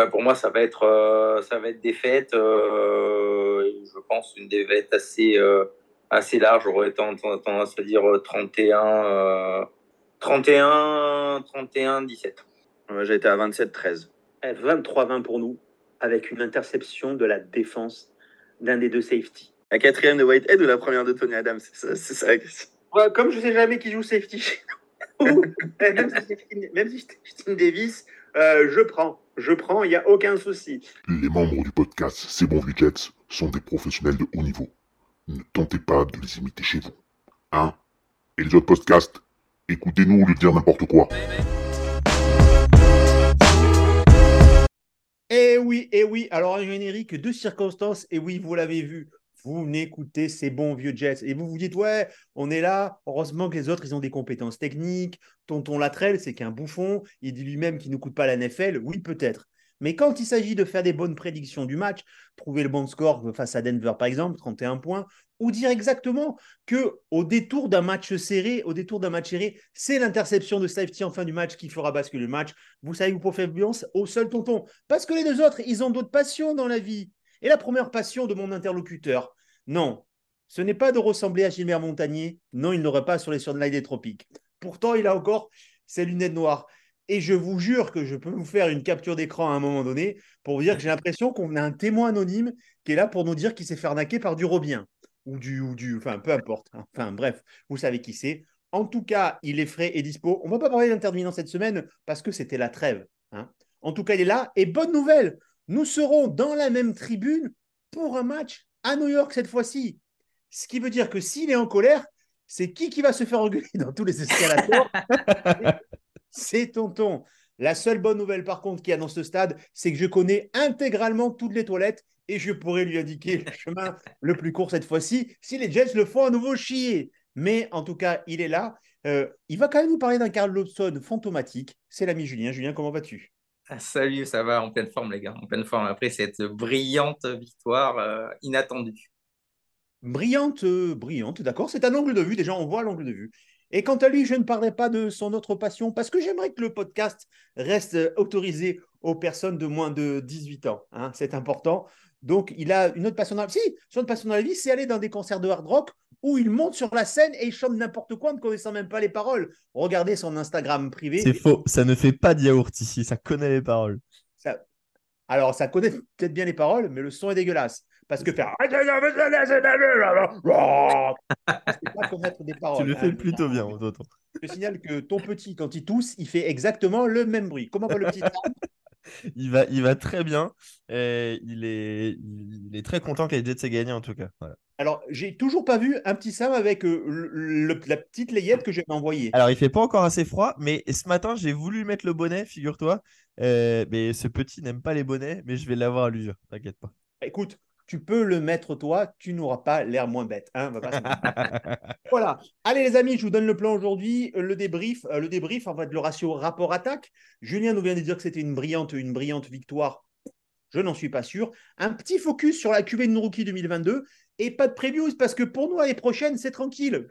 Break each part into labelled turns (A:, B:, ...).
A: bah, pour moi, ça va être, euh, ça va être défaite. Euh, je pense une défaite assez, euh, assez large. J'aurais tendance à dire 31, 31, 31, 17.
B: J'ai été à 27-13.
C: 23-20 pour nous, avec une interception de la défense d'un des deux safety.
B: La quatrième de Whitehead ou la première de Tony Adams? C'est ça, la question.
C: Ouais, comme je sais jamais qui joue safety chez nous, même si c'est Davis, euh, je prends. Je prends, il n'y a aucun souci.
D: Les membres du podcast C'est bon vu Jets sont des professionnels de haut niveau. Ne tentez pas de les imiter chez vous. Hein? Et les autres podcasts Écoutez-nous le dire n'importe quoi.
E: Eh oui, eh oui. Alors, un générique de circonstances. Et oui, vous l'avez vu. Vous n'écoutez ces bons vieux Jets. Et vous vous dites, ouais, on est là. Heureusement que les autres, ils ont des compétences techniques. Tonton Latrell, c'est qu'un bouffon. Il dit lui-même qu'il ne coûte pas la NFL. Oui, peut-être. Mais quand il s'agit de faire des bonnes prédictions du match, trouver le bon score face à Denver par exemple, 31 points, ou dire exactement que au détour d'un match serré, au détour d'un match serré, c'est l'interception de safety en fin du match qui fera basculer le match. Vous savez, vous pouvez faire violence au seul tonton. Parce que les deux autres, ils ont d'autres passions dans la vie. Et la première passion de mon interlocuteur, non, ce n'est pas de ressembler à Gilbert Montagnier. Non, il n'aurait pas sur les sunlight des tropiques. Pourtant, il a encore ses lunettes noires. Et je vous jure que je peux vous faire une capture d'écran à un moment donné pour vous dire que j'ai l'impression qu'on a un témoin anonyme qui est là pour nous dire qu'il s'est fait arnaquer par du Robien ou du, ou du, enfin peu importe. Enfin bref, vous savez qui c'est. En tout cas, il est frais et dispo. On ne va pas parler d'intervenant cette semaine parce que c'était la trêve. Hein. En tout cas, il est là. Et bonne nouvelle, nous serons dans la même tribune pour un match à New York cette fois-ci. Ce qui veut dire que s'il est en colère, c'est qui qui va se faire engueuler dans tous les escalators c'est tonton. La seule bonne nouvelle, par contre, qu'il y a dans ce stade, c'est que je connais intégralement toutes les toilettes et je pourrais lui indiquer le chemin le plus court cette fois-ci si les Jets le font à nouveau chier. Mais en tout cas, il est là. Euh, il va quand même nous parler d'un Carl Lobson fantomatique. C'est l'ami Julien. Julien, comment vas-tu?
A: Salut, ça va en pleine forme, les gars. En pleine forme après cette brillante victoire euh, inattendue.
E: Brillante, euh, brillante, d'accord. C'est un angle de vue. Déjà, on voit l'angle de vue. Et quant à lui, je ne parlerai pas de son autre passion parce que j'aimerais que le podcast reste autorisé aux personnes de moins de 18 ans. Hein, c'est important. Donc, il a une autre passion dans la vie. Si, son autre passion dans la vie, c'est aller dans des concerts de hard rock où il monte sur la scène et il chante n'importe quoi en ne connaissant même pas les paroles. Regardez son Instagram privé.
F: C'est faux. Ça ne fait pas de yaourt ici. Ça connaît les paroles.
E: Alors, ça connaît peut-être bien les paroles, mais le son est dégueulasse. Parce que faire.
F: pas connaître des paroles. Tu le fais plutôt bien, autant.
E: Je signale que ton petit, quand il tousse, il fait exactement le même bruit. Comment va le petit
F: il va, il va très bien. Et il, est, il est très content que les Jets aient gagné en tout cas. Voilà.
E: Alors, j'ai toujours pas vu un petit Sam avec euh, la petite layette que j'ai envoyée.
F: Alors, il fait pas encore assez froid, mais ce matin, j'ai voulu mettre le bonnet, figure-toi. Euh, mais ce petit n'aime pas les bonnets, mais je vais l'avoir à l'usure, t'inquiète pas.
E: Écoute, tu peux le mettre toi, tu n'auras pas l'air moins bête. Hein, voilà. Allez les amis, je vous donne le plan aujourd'hui. Euh, le débrief, euh, le débrief, en fait, le ratio rapport-attaque. Julien nous vient de dire que c'était une brillante, une brillante victoire. Je n'en suis pas sûr. Un petit focus sur la QV de Rookie 2022 et pas de previews parce que pour nous l'année prochaine, c'est tranquille.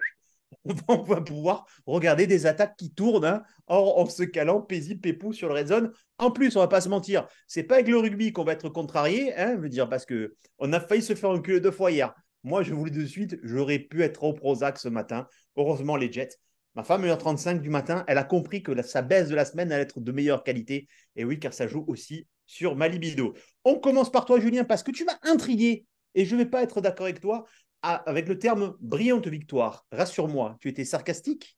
E: on va pouvoir regarder des attaques qui tournent hein, en, se calant paisible pépou sur le red zone. En plus, on va pas se mentir, c'est pas avec le rugby qu'on va être contrarié, hein, je dire, parce que on a failli se faire enculer deux fois hier. Moi, je dis de suite, j'aurais pu être au Prozac ce matin. Heureusement, les Jets. Ma femme, 1h35 du matin, elle a compris que sa baisse de la semaine allait être de meilleure qualité. Et oui, car ça joue aussi sur ma libido. On commence par toi, Julien, parce que tu m'as intrigué. Et je ne vais pas être d'accord avec toi. Ah, avec le terme brillante victoire. Rassure-moi, tu étais sarcastique?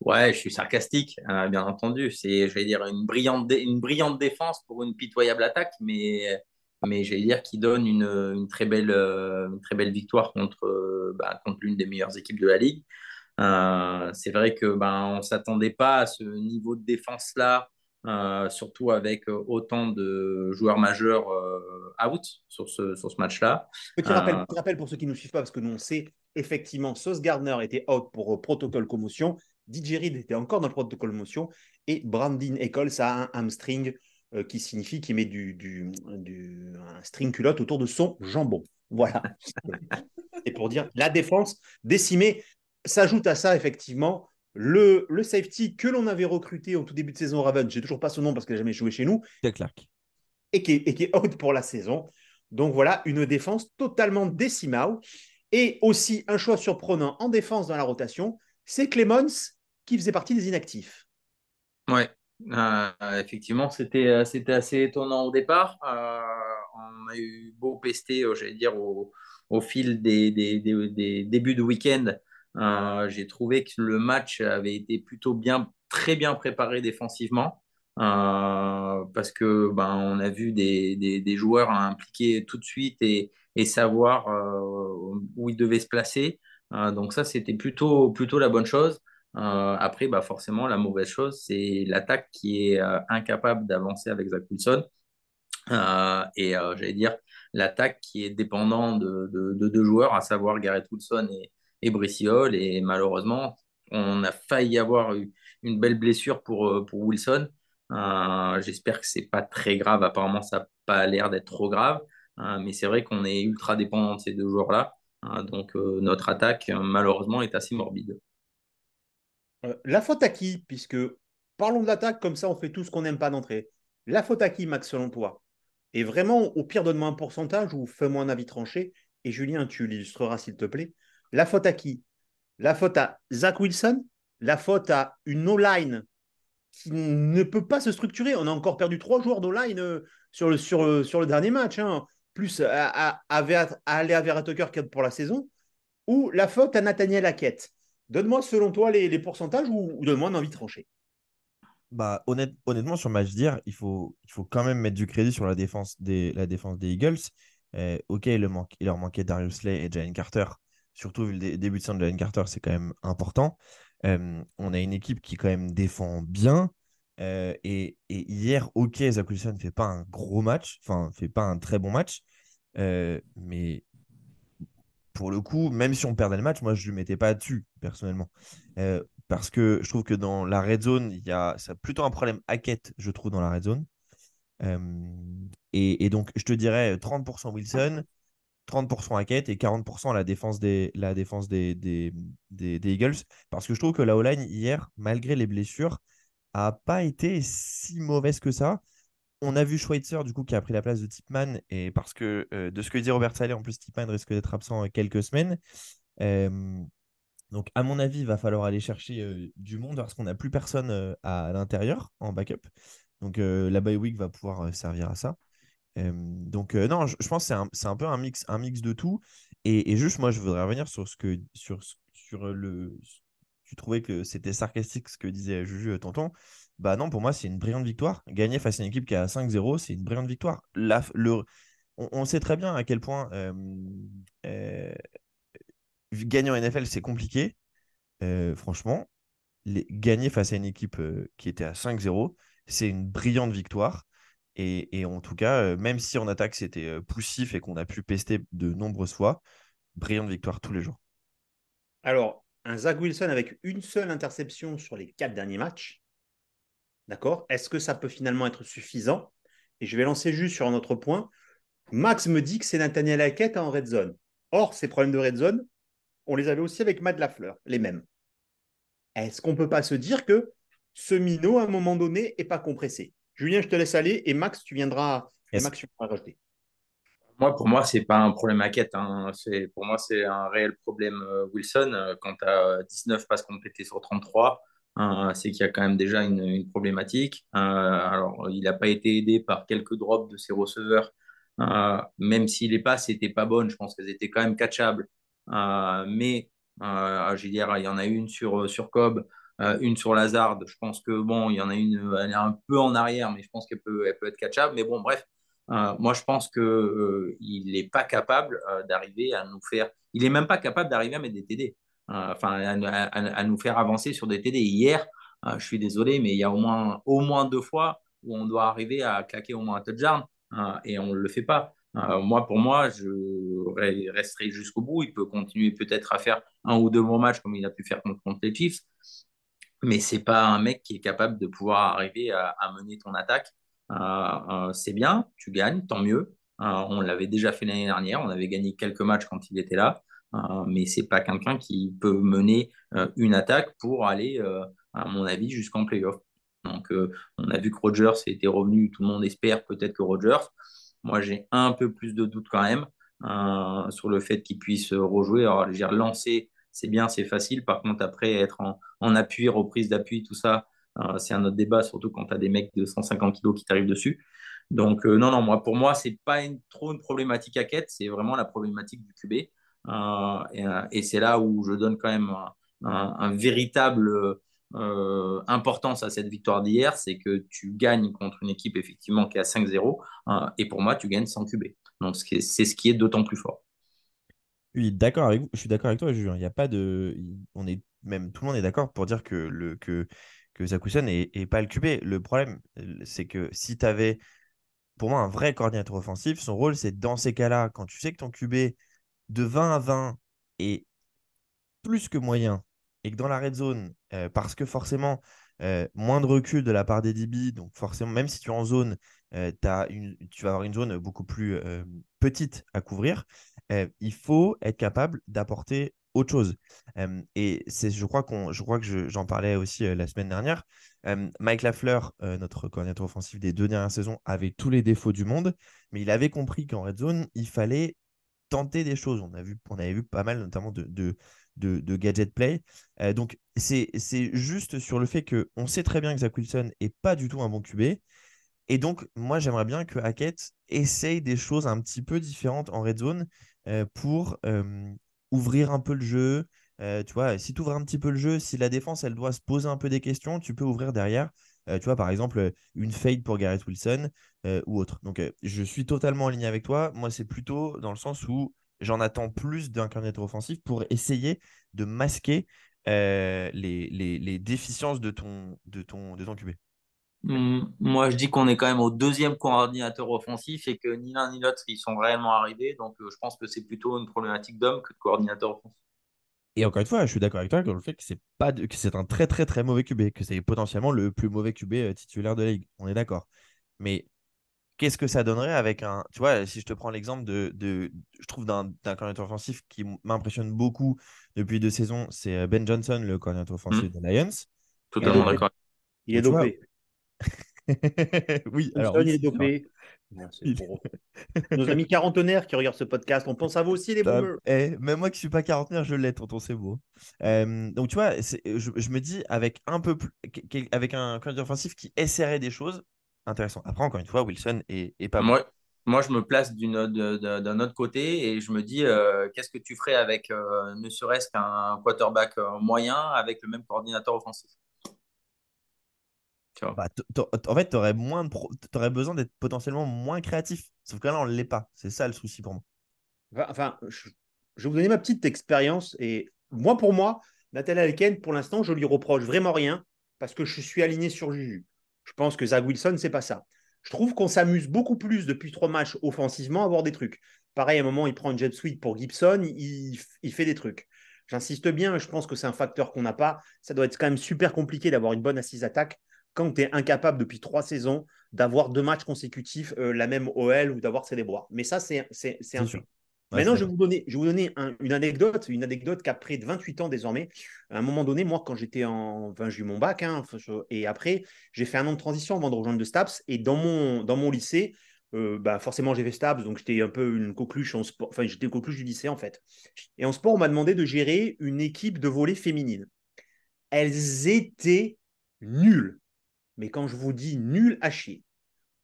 A: Ouais, je suis sarcastique, hein, bien entendu. C'est, je vais dire, une brillante, une brillante défense pour une pitoyable attaque, mais, mais je vais dire qui donne une, très belle, une très belle victoire contre, bah, contre l'une des meilleures équipes de la ligue. Euh, c'est vrai que bah, on s'attendait pas à ce niveau de défense là euh, surtout avec euh, autant de joueurs majeurs euh, out sur ce, sur ce match-là.
E: Petit rappel, petit rappel, pour ceux qui ne nous suivent pas, parce que nous on sait effectivement, Sauce Gardner était out pour protocole commotion, DJ Reed était encore dans le protocole commotion, et Brandon Eccles a un hamstring qui signifie qu'il met du, du, du, un string culotte autour de son jambon. Voilà. et pour dire la défense décimée, s'ajoute à ça effectivement le, safety que l'on avait recruté au tout début de saison Raven, j'ai toujours pas son nom parce qu'il n'a jamais joué chez nous.
F: Clark.
E: et qui, est, et qui est out pour la saison. Donc voilà, une défense totalement décimale. Et aussi un choix surprenant en défense dans la rotation, c'est Clemons qui faisait partie des inactifs.
A: Ouais, euh, effectivement, c'était euh, c'était assez étonnant au départ. Euh, on a eu beau pester, j'allais dire, au, au fil des, des, des, des débuts de week-end. Euh, J'ai trouvé que le match avait été plutôt bien, très bien préparé défensivement. Euh, parce que ben, on a vu des, des, joueurs impliqués tout de suite et, et savoir euh, où ils devaient se placer. Donc ça, c'était plutôt, plutôt la bonne chose. Après, bah forcément, la mauvaise chose, c'est l'attaque qui est incapable d'avancer avec Zach Wilson. Et j'allais dire l'attaque qui est dépendant de, de, de, deux joueurs, à savoir Garrett Wilson et, et Brice Hall. Et malheureusement, on a failli avoir une belle blessure pour, euh, pour Wilson. Euh, J'espère que c'est pas très grave. Apparemment, ça n'a pas l'air d'être trop grave. Euh, mais c'est vrai qu'on est ultra dépendant de ces deux joueurs-là. Donc, notre attaque, malheureusement, est assez morbide.
E: la faute à qui? Puisque parlons de l'attaque, comme ça, on fait tout ce qu'on n'aime pas d'entrée. La faute à qui, Max, selon toi? Et vraiment, au pire, donne-moi un pourcentage ou fais-moi un avis tranché. Et Julien, tu l'illustreras, s'il te plaît. La faute à qui? La faute à Zach Wilson? La faute à une O-line qui ne peut pas se structurer? On a encore perdu trois joueurs d'O-line euh, sur, le, sur, le, dernier match, hein. plus à, à, aller à Vera Tucker pour la saison, ou la faute à Nathaniel Hackett. Donne-moi, selon toi, les, pourcentages ou, donne-moi une envie tranchée.
G: Bah, honnête, honnêtement, sur match d'hier, il faut, quand même mettre du crédit sur la défense des, Eagles. Euh, ok, il, il leur manquait Darius Slay et Jalen Carter. Surtout vu le début de saison de Jalen Carter, c'est quand même important. On a une équipe qui quand même défend bien. Et, hier, ok, Zach ne fait pas un gros match, enfin, fait pas un très bon match. Mais pour le coup, même si on perdait le match, moi, je ne le mettais pas dessus, personnellement. Parce que je trouve que dans la red zone, il y a plutôt un problème hackett, je trouve, dans la red zone. Et, et, donc, je te dirais 30% Wilson, 30% Hackett et 40% la défense des, la défense des, Eagles. Parce que je trouve que la O-line, hier, malgré les blessures, a pas été si mauvaise que ça. On a vu Schweitzer, du coup, qui a pris la place de Tipman. Et parce que, euh, de ce que dit Robert Saleh, en plus, Tipman risque d'être absent quelques semaines. Euh, donc, à mon avis, il va falloir aller chercher euh, du monde parce qu'on n'a plus personne à, à l'intérieur en backup. Donc, la bye week va pouvoir servir à ça. Euh, donc euh, non, je, pense que c'est un, peu un mix, un mix de tout. Et, juste, moi, je voudrais revenir sur ce que sur, sur le. Tu trouvais que c'était sarcastique ce que disait Juju tonton. Bah non, pour moi, c'est une brillante victoire. Gagner face à une équipe qui a 5-0, c'est une brillante victoire. La, le, on, sait très bien à quel point euh, euh, gagner en NFL, c'est compliqué. Euh, franchement, gagner face à une équipe qui était à 5-0, c'est une brillante victoire. Et, en tout cas, euh, même si en attaque c'était euh, poussif et qu'on a pu pester de nombreuses fois, brillante victoire tous les jours.
E: Alors, un Zach Wilson avec une seule interception sur les quatre derniers matchs, d'accord Est-ce que ça peut finalement être suffisant? Et je vais lancer juste sur un autre point. Max me dit que c'est Nathaniel Hackett en red zone. Or, ces problèmes de red zone, on les avait aussi avec Matt Lafleur, les mêmes. Est-ce qu'on ne peut pas se dire que ce minot, à un moment donné, n'est pas compressé? Julien, je te laisse aller et Max, tu viendras, yes. Max, tu viendras rajouter.
A: Moi, pour moi, c'est pas un problème à quête. Hein. Pour moi, c'est un réel problème euh, Wilson. Quand tu as 19 passes complétées sur 33, hein, c'est qu'il y a quand même déjà une, une problématique. Euh, alors, il n'a pas été aidé par quelques drops de ses receveurs. Euh, même si les passes n'étaient pas bonnes, je pense qu'elles étaient quand même catchables. Euh, mais, euh, je veux dire, il y en a une sur, sur Cobb euh, une sur Lazard. Je pense que bon, il y en a une, elle est un peu en arrière, mais je pense qu'elle peut, elle peut être catchable. Mais bon, bref, euh, moi je pense que euh, n'est pas capable d'arriver à nous faire. Il est même pas capable d'arriver à mettre des TD. Enfin, à, à, nous faire avancer sur des TD. Hier, je suis désolé, mais il y a au moins, au moins deux fois où on doit arriver à claquer au moins un touchdown et on ne le fait pas. Moi, pour moi, je resterai jusqu'au bout. Il peut continuer peut-être à faire un ou deux bons matchs comme il a pu faire contre les Chiefs mais c'est pas un mec qui est capable de pouvoir arriver à, mener ton attaque. Euh, euh, c'est bien, tu gagnes, tant mieux. Euh, on l'avait déjà fait l'année dernière, on avait gagné quelques matchs quand il était là, mais c'est pas quelqu'un qui peut mener une attaque pour aller, à mon avis, jusqu'en playoff. Donc, on a vu que Rogers était revenu. Tout le monde espère peut-être que Rogers. Moi, j'ai un peu plus de doutes quand même sur le fait qu'il puisse rejouer. Alors, j'ai relancé, c'est bien, c'est facile. Par contre, après, être en, appui, reprise d'appui, tout ça, euh, c'est un autre débat, surtout quand tu as des mecs de 150 kilos qui t'arrivent dessus. Donc, non, non, moi, pour moi, c'est pas trop une problématique à quête, c'est vraiment la problématique du QB. et, c'est là où je donne quand même un véritable euh, importance à cette victoire d'hier, c'est que tu gagnes contre une équipe effectivement qui est à 5-0, hein, et pour moi, tu gagnes sans QB. Donc c'est ce qui est d'autant plus fort.
G: Oui, d'accord avec vous. Je suis d'accord avec toi, Julien. Il n'y a pas de, on est même tout le monde est d'accord pour dire que le que que est, pas le QB. Le problème, c'est que si tu avais, pour moi, un vrai coordinateur offensif, son rôle, c'est dans ces cas-là, quand tu sais que ton QB de 20 à 20 est plus que moyen et que dans la red zone, euh, parce que forcément, euh, moins de recul de la part des DB, donc forcément, même si tu es en zone, euh, tu vas avoir une zone beaucoup plus petite à couvrir, il faut être capable d'apporter autre chose. et c'est, je crois qu'on, je crois que j'en parlais aussi la semaine dernière. Mike Lafleur, notre coordinateur offensif des deux dernières saisons, avait tous les défauts du monde, mais il avait compris qu'en red zone, il fallait tenter des choses. On, a vu, on avait vu pas mal, notamment de, gadget play. Euh, donc, c'est juste sur le fait qu'on sait très bien que Zach Wilson n'est pas du tout un bon QB. Et donc, moi, j'aimerais bien que Hackett essaye des choses un petit peu différentes en red zone euh, pour euh, ouvrir un peu le jeu. tu vois, si tu ouvres un petit peu le jeu, si la défense, elle doit se poser un peu des questions, tu peux ouvrir derrière. tu vois, par exemple, une fade pour Garrett Wilson ou autre. Donc, je suis totalement en ligne avec toi. Moi, c'est plutôt dans le sens où j'en attends plus d'un coordinateur offensif pour essayer de masquer euh, les, déficiences de ton, de de ton QB.
A: Moi, je dis qu'on est quand même au deuxième coordinateur offensif et que ni l'un ni l'autre, ils sont réellement arrivés. Donc, euh, je pense que c'est plutôt une problématique d'homme que de coordinateur offensif.
G: Et encore une fois, je suis d'accord avec toi sur le fait que c'est pas que c'est un très très très mauvais QB, que c'est potentiellement le plus mauvais QB euh, titulaire de la ligue. On est d'accord. Mais qu'est-ce que ça donnerait avec un. Tu vois, si je te prends l'exemple de, de, Je trouve d'un coordinateur offensif qui m'impressionne beaucoup depuis deux saisons, c'est euh, Ben Johnson, le coordinateur offensif
A: mmh.
G: des Lions.
A: Totalement d'accord.
E: Il est dopé.
G: oui, alors.
E: est dopé. Nos amis quarantenaires qui regardent ce podcast, on pense à vous aussi, les boomers.
G: Eh, même moi qui suis pas quarantenaire, je l'ai, tonton, c'est beau. Euh, donc, tu vois, je, je, me dis, avec un peu plus, avec un coordinateur offensif qui essaierait des choses, intéressant. Après, encore une fois, Wilson est, pas
A: moi, Moi, je me place d'un autre côté et je me dis, euh, qu'est-ce que tu ferais avec euh, ne serait-ce qu'un quarterback euh, moyen avec le même coordinateur offensif?
G: Bah, en fait, tu aurais, besoin d'être potentiellement moins créatif. Sauf que là, on ne l'est pas. C'est ça le souci pour moi.
E: Enfin, je, vais vous donner ma petite expérience. Et moi, pour moi, Nathalie Alken, pour l'instant, je lui reproche vraiment rien parce que je suis aligné sur Juju. Je pense que Zach Wilson, c'est pas ça. Je trouve qu'on s'amuse beaucoup plus depuis trois matchs offensivement à voir des trucs. Pareil, à un moment, il prend une jet suite pour Gibson, il, fait des trucs. J'insiste bien, je pense que c'est un facteur qu'on n'a pas. Ça doit être quand même super compliqué d'avoir une bonne assise attaque quand tu es incapable depuis trois saisons d'avoir deux matchs consécutifs euh, la même OL ou d'avoir célébré. Mais ça, c'est un truc. Maintenant, je vais vous donner, je vous donner une anecdote, une anecdote qu'après 28 ans désormais, à un moment donné, moi, quand j'étais en, enfin, j'ai eu mon bac, hein, et après, j'ai fait un an de transition avant de rejoindre le STAPS, et dans mon, dans mon lycée, euh, bah, forcément, j'ai fait STAPS, donc j'étais un peu une coqueluche en sport, enfin, j'étais coqueluche du lycée en fait. Et en sport, on m'a demandé de gérer une équipe de volley féminine. Elles étaient nulles, mais quand je vous dis nulles à chier.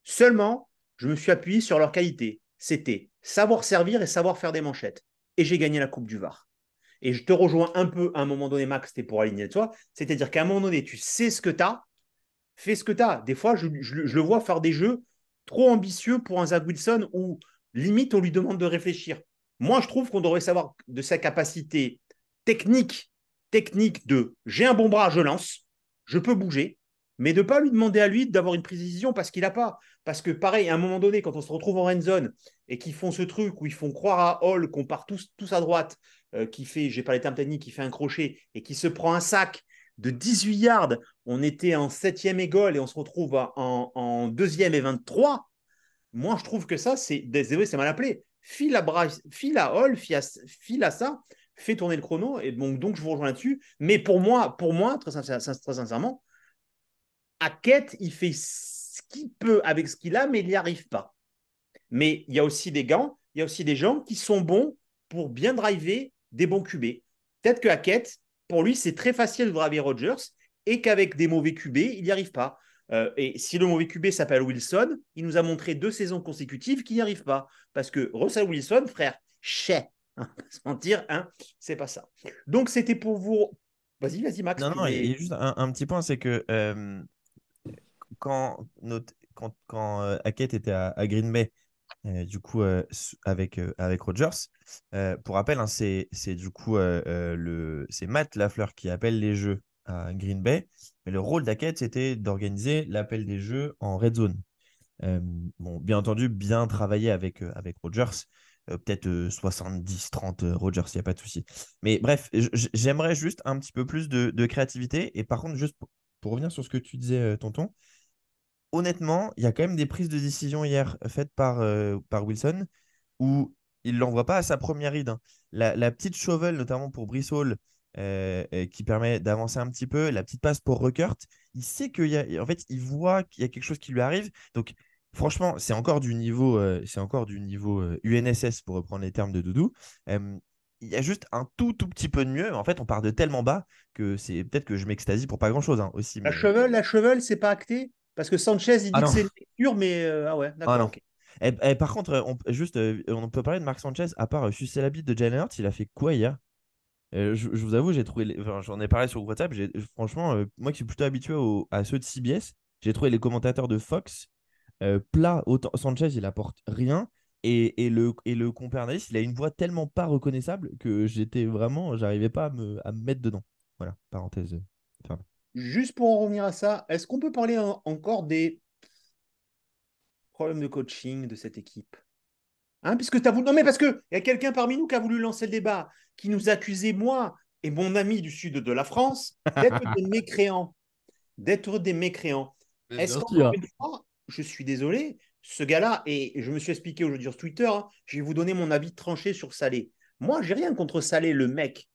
E: Seulement, je me suis appuyé sur leur qualité. C'était savoir servir et savoir faire des manchettes. Et j'ai gagné la Coupe du Var. Et je te rejoins un peu à un moment donné, Max, c'était pour aligner toi. C'est-à-dire qu'à un moment donné, tu sais ce que tu as, fais ce que tu as. Des fois, je, le vois faire des jeux trop ambitieux pour un Zach Wilson où limite on lui demande de réfléchir. Moi, je trouve qu'on devrait savoir de sa capacité technique, technique de j'ai un bon bras, je lance, je peux bouger, mais de ne pas lui demander à lui d'avoir une précision parce qu'il n'a pas. Parce que pareil, à un moment donné, quand on se retrouve en end zone et qu'ils font ce truc où ils font croire à Hall qu'on part tous, à droite, euh, qui fait, j'ai pas les termes techniques, qui fait un crochet et qui se prend un sac de 18 yards, on était en septième égole et on se retrouve en, en deuxième et 23. Moi, je trouve que ça, c'est désolé, c'est mal appelé. File à, à Hall, file à, ça, fait tourner le chrono et donc, donc je vous rejoins là-dessus. Mais pour moi, pour moi, très sincèrement, Hackett, il fait ce qu'il peut avec ce qu'il a, mais il n'y arrive pas. Mais il y a aussi des gants, il y a aussi des gens qui sont bons pour bien driver des bons QB. Peut-être que Hackett, pour lui, c'est très facile de driver Rodgers et qu'avec des mauvais QB, il n'y arrive pas. Euh, et si le mauvais QB s'appelle Wilson, il nous a montré deux saisons consécutives qu'il n'y arrive pas. Parce que Russell Wilson, frère, chais, hein, se mentir, hein, c'est pas ça. Donc c'était pour vous. Vas-y, vas-y, Max.
G: Non, non, il
E: voulais-
G: y a juste un, un petit point, c'est que euh, quand, notre, euh, Hackett était à, Green Bay, euh, du coup, euh, avec, euh, avec Rodgers, pour rappel, hein, c'est du coup le, c'est Matt Lafleur qui appelle les jeux à Green Bay, mais le rôle d'Hackett, c'était d'organiser l'appel des jeux en red zone. Bon, bien entendu, bien travailler avec, avec Rodgers. Peut-être 70-30 euh, Rodgers, il n'y a pas de souci. Mais bref, j'aimerais juste un petit peu plus de, créativité. Et par contre, juste pour, revenir sur ce que tu disais, tonton, honnêtement, il y a quand même des prises de décision hier faites par, euh, par Wilson où il ne l'envoie pas à sa première ride. hein. La, la petite shovel, notamment pour Brissol, euh, euh, qui permet d'avancer un petit peu, la petite passe pour Ruckert, il sait qu'il y a, en fait, il voit qu'il y a quelque chose qui lui arrive. Donc, franchement, c'est encore du niveau, euh, c'est encore du niveau euh, UNSS pour reprendre les termes de Doudou. Euh, il y a juste un tout tout petit peu de mieux. En fait, on part de tellement bas que c'est peut-être que je m'extasie pour pas grand-chose hein, aussi.
E: La chevel, la chevel, c'est pas acté? Parce que Sanchez, il dit
G: Ah
E: que c'est une lecture, mais euh, ah ouais, d'accord.
G: non.
E: ok.
G: Eh, eh, par contre, euh, on, juste, euh, on peut parler de Marc Sanchez, à part sucer la bite de Jalen Hurts, il a fait quoi hier? Euh, je, je vous avoue, j'ai trouvé. les- enfin, J'en ai parlé sur WhatsApp. Franchement, euh, moi qui suis plutôt habitué au- à ceux de CBS, j'ai trouvé les commentateurs de Fox euh, plats. Autant Sanchez, il apporte rien. Et, et le, et le compère analyste, il a une voix tellement pas reconnaissable que j'étais vraiment. J'arrivais pas à me, à me mettre dedans. Voilà, parenthèse.
E: Juste pour en revenir à ça, est-ce qu'on peut parler en- encore des problèmes de coaching de cette équipe? Hein, puisque t'as voulu... Non, mais parce qu'il y a quelqu'un parmi nous qui a voulu lancer le débat, qui nous accusait, moi et mon ami du sud de la France, d'être des mécréants. D'être des mécréants. Est-ce qu'encore une fois, je suis désolé, ce gars-là, et je me suis expliqué aujourd'hui sur Twitter, hein, je vais vous donner mon avis tranché sur Salé. Moi, j'ai rien contre Salé, le mec.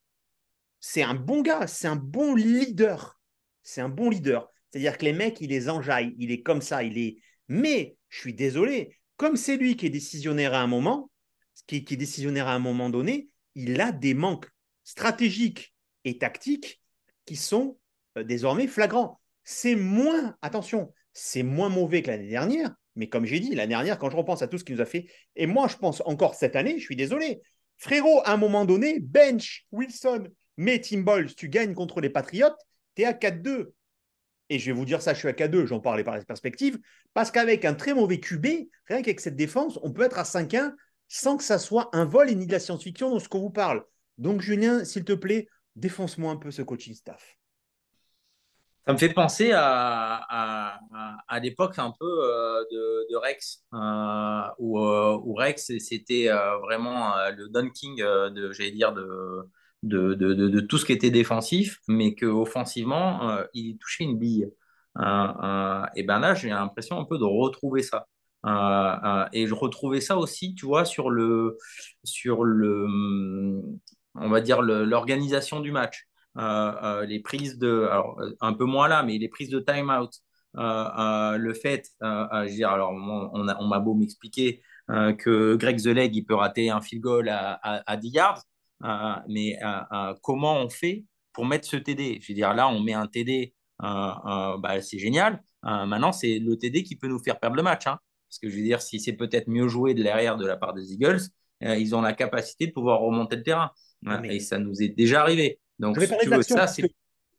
E: C'est un bon gars, c'est un bon leader. C'est un bon leader. C'est-à-dire que les mecs, il les enjaille, il est comme ça, il est. Mais, je suis désolé, comme c'est lui qui est décisionnaire à un moment, qui, qui est décisionnaire à un moment donné, il a des manques stratégiques et tactiques qui sont euh, désormais flagrants. C'est moins, attention, c'est moins mauvais que l'année dernière, mais comme j'ai dit, l'année dernière, quand je repense à tout ce qu'il nous a fait, et moi je pense encore cette année, je suis désolé, frérot, à un moment donné, bench, Wilson, mais Tim Boyle, tu gagnes contre les Patriotes, tu es à 4-2. Et je vais vous dire ça, je suis à 4-2, j'en parlais par perspective, parce qu'avec un très mauvais QB, rien qu'avec cette défense, on peut être à 5-1 sans que ça soit un vol et ni de la science-fiction dans ce qu'on vous parle. Donc Julien, s'il te plaît, défonce-moi un peu ce coaching staff.
A: Ça me fait penser à, l'époque un peu euh, de, Rex, euh, où, euh, où Rex, c'était vraiment le Don King, j'allais dire, de, de, de, de, tout ce qui était défensif, mais qu'offensivement, euh, il touchait une bille. Euh, euh, et ben là, j'ai l'impression un peu de retrouver ça. Euh, et je retrouvais ça aussi, tu vois, sur le, sur le, on va dire, l'organisation du match. Les prises de, un peu moins là, mais les prises de time-out, le fait, je veux dire, alors on, m'a beau m'expliquer que Greg The il peut rater un field goal à, à, à 10 yards, mais comment on fait pour mettre ce TD Je veux dire, là, on met un TD, euh, euh, bah, c'est génial. Euh, maintenant, c'est le TD qui peut nous faire perdre le match. hein. Parce que je veux dire, si c'est peut-être mieux joué de l'arrière de la part des Eagles, ils ont la capacité de pouvoir remonter le terrain.
E: Ah, mais-
A: Et ça nous est déjà arrivé. Donc,
E: Je vais
A: si tu veux, ça,
E: que-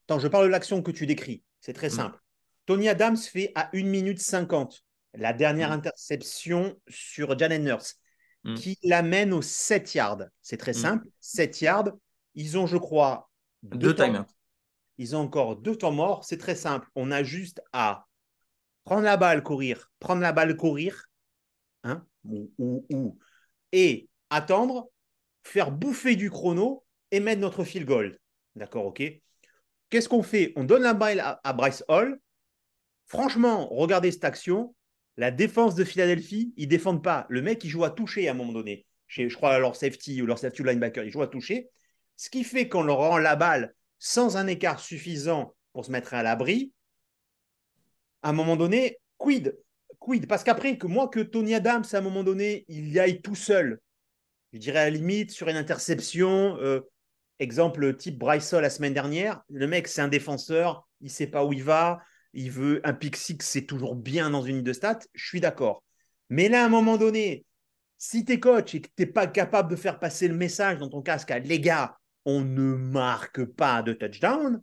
E: Attends, je parle de l'action que tu décris. C'est très
A: Mm.
E: simple. Tony Adams fait à 1 minute 50 la dernière
A: Mm.
E: interception sur Jalen Hurts
A: Mm.
E: qui l'amène aux 7 yards. C'est très
A: Mm.
E: simple. 7 yards. Ils ont, je crois,
A: deux
E: temps-
A: time-out.
E: Ils ont encore deux temps morts. C'est très simple. On a juste à prendre la balle, courir, prendre la balle, courir, hein, ou, ou- ou- et attendre, faire bouffer du chrono et mettre notre field goal. D'accord, ok Qu'est-ce qu'on fait? On donne la balle à, à Bryce Hall. Franchement, regardez cette action. La défense de Philadelphie, ils défendent pas. Le mec, il joue à toucher à un moment donné. Je, crois leur safety ou leur safety linebacker, il joue à toucher. Ce qui fait qu'on leur rend la balle sans un écart suffisant pour se mettre à l'abri. à un moment donné, quid Quid Parce qu'après, que moi, que Tony Adams, à un moment donné, il y aille tout seul, je dirais à la limite, sur une interception, euh, exemple type Bryce la semaine dernière, le mec, c'est un défenseur, il sait pas où il va, il veut un pick six, c'est toujours bien dans une ligne de stats, je suis d'accord. Mais là, à un moment donné, si tu es coach et que tu n'es pas capable de faire passer le message dans ton casque à les gars, on ne marque pas de touchdown,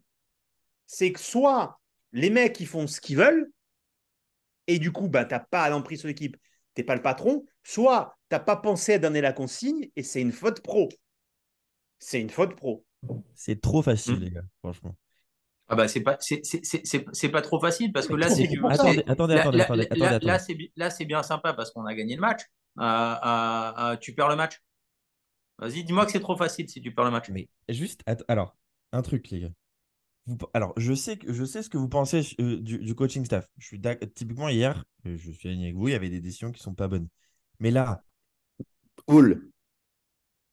E: c'est que soit les mecs ils font ce qu'ils veulent, et du coup, bah, tu n'as pas l'emprise sur l'équipe, tu n'es pas le patron, soit tu n'as pas pensé à donner la consigne et c'est une faute pro. C'est une faute pro.
F: C'est trop facile,
A: Hmm.
F: les gars, franchement.
A: Ah bah c'est pas c'est c'est- c'est- c'est- c'est pas trop facile parce que là c'est.
F: Attendez, attendez,
A: là,
F: attendez,
A: là-
F: attendez,
A: là-
F: attendez,
A: là,
F: attendez.
A: c'est là c'est bien sympa parce qu'on a gagné le match. Euh, euh, euh, tu perds le match. Vas-y, dis-moi que c'est trop facile si tu perds le match.
F: Mais juste, alors, un truc, les gars. Alors, je sais, que- je sais ce que vous pensez euh, du, du coaching staff. Je suis typiquement hier, je suis aligné avec vous, il y avait des décisions qui sont pas bonnes. Mais là,
G: Hall,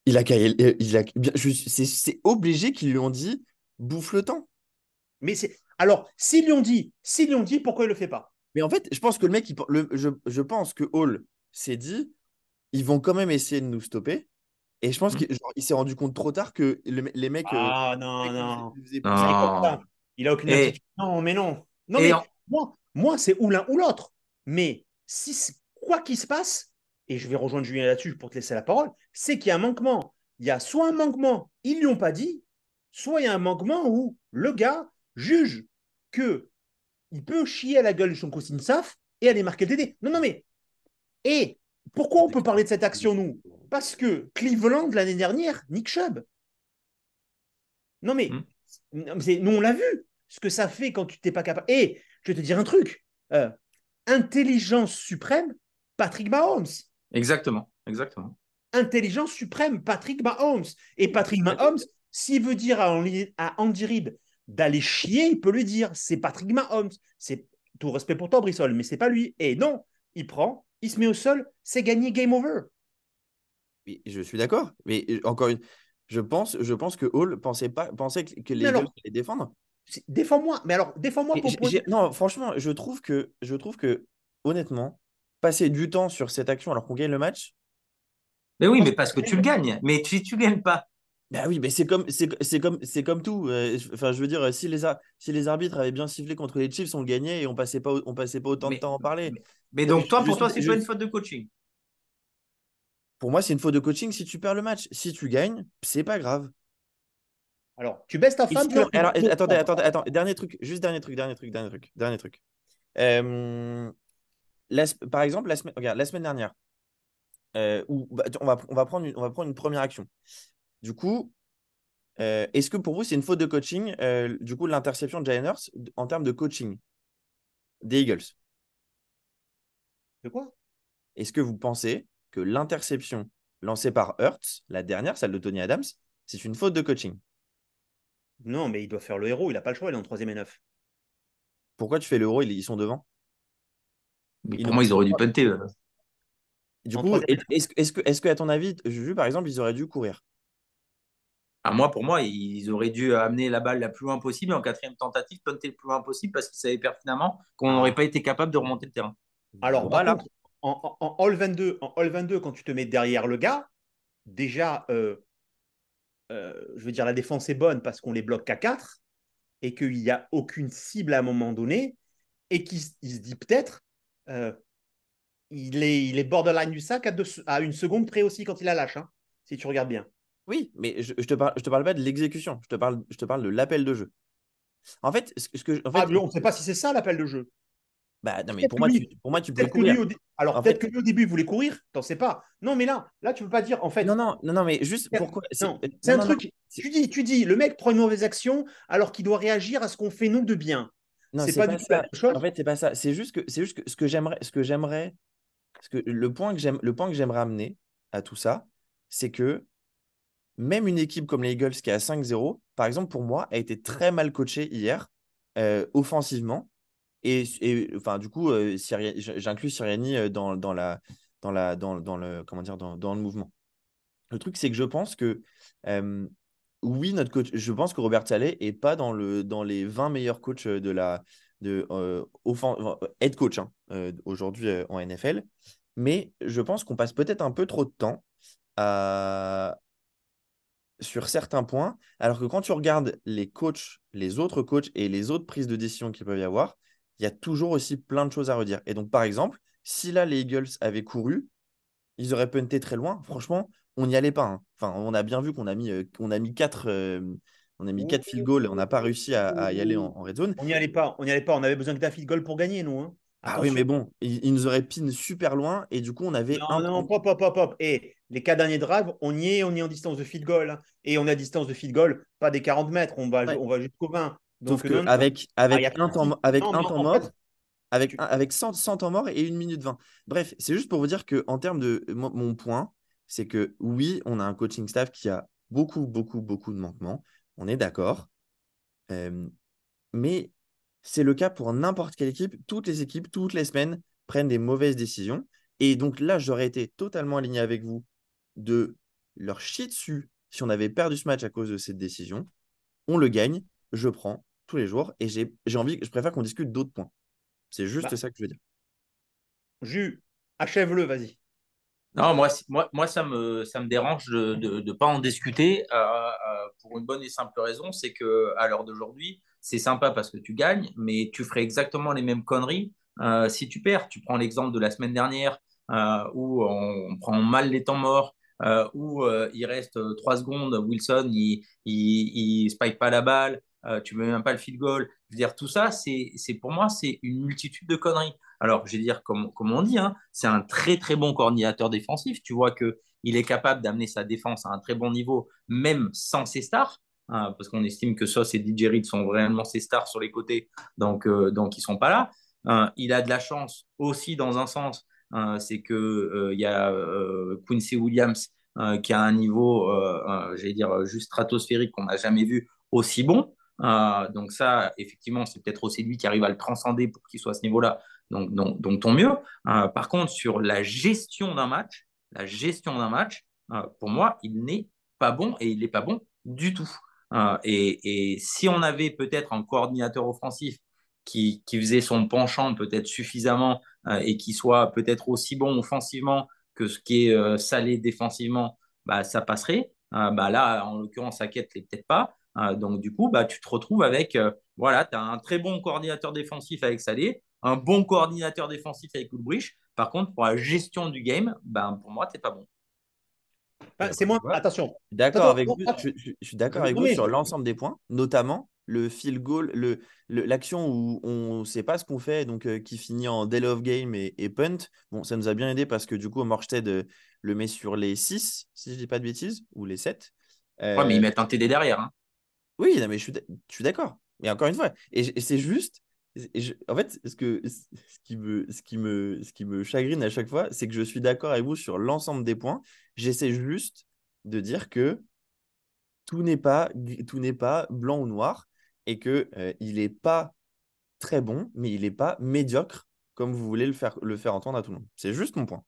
G: il a il a, c'est obligé qu'ils lui ont dit bouffe le temps.
E: Mais c'est. Alors, s'ils lui ont dit, s'ils lui ont dit, pourquoi il le fait pas?
G: Mais en fait, je pense que le mec, il le- je, je pense que Hall s'est dit, ils vont quand même essayer de nous stopper. Et je pense
A: Mhm.
G: qu'il genre, il s'est rendu compte trop tard que le- les mecs. euh,
E: Ah
G: les
E: non, non.
G: faisaient- nous faisaient
A: Non.
E: Il a aucune
A: Et-
E: attitude. Non, mais non. Non, mais
A: en-
E: moi, moi c'est ou l'un ou l'autre. Mais si quoi qu'il se passe, et je vais rejoindre Julien là-dessus pour te laisser la parole, c'est qu'il y a un manquement. Il y a soit un manquement, ils lui ont pas dit, soit il y a un manquement où le gars juge que il peut chier à la gueule de son costume SAF et aller marquer le DD. Non, non, mais. Et pourquoi on peut parler de cette action, nous? Parce que Cleveland, l'année dernière, Nick Chubb. Non, mais
A: Hmm.
E: nous, on l'a vu, ce que ça fait quand tu t'es pas capable. Et je vais te dire un truc euh, intelligence suprême, Patrick Mahomes.
A: Exactement, exactement.
E: Intelligence suprême, Patrick Mahomes. Et Patrick Mahomes, s'il veut dire à Andy, à Andy Reid d'aller chier, il peut lui dire c'est Patrick Mahomes. C'est tout respect pour toi, Brissol, mais c'est pas lui. Et non, il prend, il se met au sol, c'est gagné, game over.
G: Oui, je suis d'accord. Mais encore une. Je pense, je pense que Hall pensait, pas, pensait que, que les
E: alors-
G: Eagles allaient défendre.
E: Défends-moi, mais alors, défends-moi pour poser-
G: Non, franchement, je trouve que, je trouve que, honnêtement, passer du temps sur cette action alors qu'on gagne le match,
A: Mais oui, mais parce que tu le gagnes. Mais si tu gagnes pas,
G: bah oui, mais c'est comme, c'est, c'est comme, c'est comme tout. euh, je- Enfin, je veux dire, si les, si les arbitres avaient bien sifflé contre les Chiefs, on gagnait et on passait pas, on passait pas autant
A: Mais-
G: de temps à en parler.
A: mais- mais donc toi,
G: je
A: pour toi, c'est pas une faute de coaching?
G: Pour moi, c'est une faute de coaching si tu perds le match. Si tu gagnes, c'est pas grave.
E: Alors, tu baisses ta femme.
G: sinon- alors, attendez, attendez, attendez, dernier truc, juste dernier truc, dernier truc, dernier truc, dernier truc. Euh, la par exemple, la semaine, regarde, la semaine dernière, euh, où- bah, on, va, on, va prendre une, on va prendre une première action. Du coup, euh, est-ce que pour vous, c'est une faute de coaching, euh, du coup, l'interception de Jalen en termes de coaching des Eagles?
E: De quoi?
G: Est-ce que vous pensez que l'interception lancée par Hurts, la dernière, celle de Tony Adams, c'est une faute de coaching?
E: Non, mais il doit faire le héros, il n'a pas le choix, il est en troisième et neuf.
G: Pourquoi tu fais l'euro ils, ils sont devant?
A: Mais
G: Ils
A: pour moi, ils
G: le
A: auraient dû punter.
G: Du
E: En
G: coup, est- est-ce est-ce que, est-ce que, à ton avis, Juju, par exemple, ils auraient dû courir?
A: Ah, moi, pour moi, ils auraient dû amener la balle la plus loin possible et en quatrième tentative, punter le plus loin possible parce qu'ils savaient pertinemment qu'on n'aurait pas été capable de remonter le terrain.
E: Alors, par
G: Voilà.
E: contre, en, en, en All 22, en All 22, quand tu te mets derrière le gars, déjà, euh, euh, je veux dire, la défense est bonne parce qu'on les bloque qu'à 4 et qu'il n'y a aucune cible à un moment donné et qu'il se dit peut-être, euh, il, est, il est borderline du sac à, deux- à une seconde près aussi quand il la lâche, hein, si tu regardes bien.
G: Oui, mais je, je te parle, je te parle pas de l'exécution, je te parle, je te parle de l'appel de jeu. En fait, ce, ce que, en fait,
E: Ah, mais on ne sait pas si c'est ça l'appel de jeu.
G: bah, non, mais pour moi,
E: lui-
G: tu, pour moi, tu peux courir.
E: au Alors, peut-être
G: fait-
E: que lui, au début, il voulait courir, t'en sais pas. Non, mais là, là, tu peux pas dire, en fait,
G: Non, non, non, non, mais juste
E: C'est-
G: pourquoi
E: Non,
G: euh,
E: c'est un
G: non,
E: truc.
G: c'est-
E: Tu dis, tu dis, le mec prend une mauvaise action alors qu'il doit réagir à ce qu'on fait nous de bien.
G: non,
E: c'est
G: c'est
E: pas
G: pas
E: du tout la même chose.
G: En fait, c'est pas ça. C'est juste que, c'est juste que ce que j'aimerais, ce que j'aimerais, ce que le point que j'aime, le point que j'aimerais amener à tout ça, c'est que même une équipe comme les Eagles qui est à 5-0, par exemple, pour moi, a été très mal coachée hier, euh, offensivement. Et, enfin, du coup, euh, j'inclus Siriani euh, dans, dans, la, dans, la, dans, le, comment dire, dans, le mouvement. Le truc, c'est que je pense que, oui, notre coach, je pense que Robert Saleh est pas dans, le, dans les 20 meilleurs coachs de la, de head coach hein, aujourd'hui en NFL. Mais je pense qu'on passe peut-être un peu trop de temps à- sur certains points, alors que quand tu regardes les coachs, les autres coachs et les autres prises de décision qu'il peut y avoir, il y a toujours aussi plein de choses à redire. Et donc, par exemple, si là, les Eagles avaient couru, ils auraient punté très loin. Franchement, on n'y allait pas. hein. Enfin, on a bien vu qu'on a mis, euh, qu'on a mis quatre, euh, on a mis quatre field goals et on n'a pas réussi à, à y aller en, en red zone.
E: On n'y allait pas, on n'y allait pas. On avait besoin que d'un field goal pour gagner, nous. hein.
G: Ah oui, mais bon, ils, ils nous auraient pin super loin et du coup, on avait
E: Non,
G: un
E: non, pop, pop, pop, pop. Et les quatre derniers drives, on y est, on y est en distance de field goal. hein. Et on est à distance de field goal, pas des 40 mètres, on va,
G: Ouais.
E: on va jusqu'au 20.
G: Sauf
E: Donc, non, non.
G: qu'avec
E: Ah,
G: avec
E: y a
G: un temps, avec
E: Non,
G: un temps mort,
E: fait,
G: avec,
E: tu-
G: un- avec 100, 100 temps morts et 1 minute 20. Bref, c'est juste pour vous dire que en termes de mon, mon point, c'est que oui, on a un coaching staff qui a beaucoup, beaucoup, beaucoup de manquements. On est d'accord. Euh, mais c'est le cas pour n'importe quelle équipe. Toutes les équipes, toutes les semaines, prennent des mauvaises décisions. Et donc là, j'aurais été totalement aligné avec vous de leur chier dessus si on avait perdu ce match à cause de cette décision. On le gagne, je prends tous les jours et j'ai envie, je préfère qu'on discute d'autres points. C'est juste
E: Bah.
G: ça que je veux dire.
E: Jus, achève-le, vas-y.
A: Non, moi, moi, moi ça, me, ça me dérange de ne pas en discuter euh, euh, pour une bonne et simple raison, c'est que à l'heure d'aujourd'hui, c'est sympa parce que tu gagnes, mais tu ferais exactement les mêmes conneries euh, si tu perds. Tu prends l'exemple de la semaine dernière où on, prend mal les temps morts, où il reste euh, trois secondes, Wilson, il, il spike pas la balle, tu mets même pas le field goal. Je veux dire, tout ça, c'est pour moi, c'est une multitude de conneries. Alors, je vais dire, comme, on dit, hein, c'est un très très bon coordinateur défensif. Tu vois que il est capable d'amener sa défense à un très bon niveau, même sans ses stars, hein, parce qu'on estime que Sauce et DJ Reed sont vraiment ses stars sur les côtés, donc, euh, donc ils sont pas là. Euh, il a de la chance aussi dans un sens, c'est que euh, y a euh, Quincy Williams qui a un niveau, j'allais dire juste stratosphérique qu'on n'a jamais vu aussi bon. Donc ça, effectivement, c'est peut-être aussi lui qui arrive à le transcender pour qu'il soit à ce niveau-là. Donc, donc, tant mieux. Euh, par contre, sur la gestion d'un match, la gestion d'un match, euh, pour moi, il n'est pas bon et il n'est pas bon du tout. Euh, et, si on avait peut-être un coordinateur offensif qui, faisait son penchant peut-être suffisamment euh, et qui soit peut-être aussi bon offensivement que ce qui est euh, salé défensivement, bah, ça passerait. Euh, bah, là, en l'occurrence, Saquette l'est peut-être pas. Euh, donc, du coup, bah, tu te retrouves avec, voilà, tu as un très bon coordinateur défensif avec Salé, un bon coordinateur défensif avec Ulbrich. Par contre, pour la gestion du game, ben, pour moi, tu pas bon.
E: Enfin, c'est moi, attention.
G: D'accord avec vous, je, je- je suis d'accord avec vous sur l'ensemble des points, notamment le field goal, le, le- l'action où on ne sait pas ce qu'on fait, donc euh, qui finit en delay of game et, et punt. Bon, ça nous a bien aidé parce que du coup, Morstead euh, le met sur les 6, si je dis pas de bêtises, ou les 7.
A: Ouais, mais ils mettent un TD derrière. hein.
G: Oui, non, mais je suis, d- je suis d'accord. Mais encore une fois, et, et c'est juste. En fait, ce, que, ce, qui me, ce, qui me, chagrine à chaque fois, c'est que je suis d'accord avec vous sur l'ensemble des points. J'essaie juste de dire que tout n'est pas, tout n'est pas blanc ou noir et que euh, il n'est pas très bon, mais il n'est pas médiocre comme vous voulez le faire, le faire entendre à tout le monde. C'est juste mon point.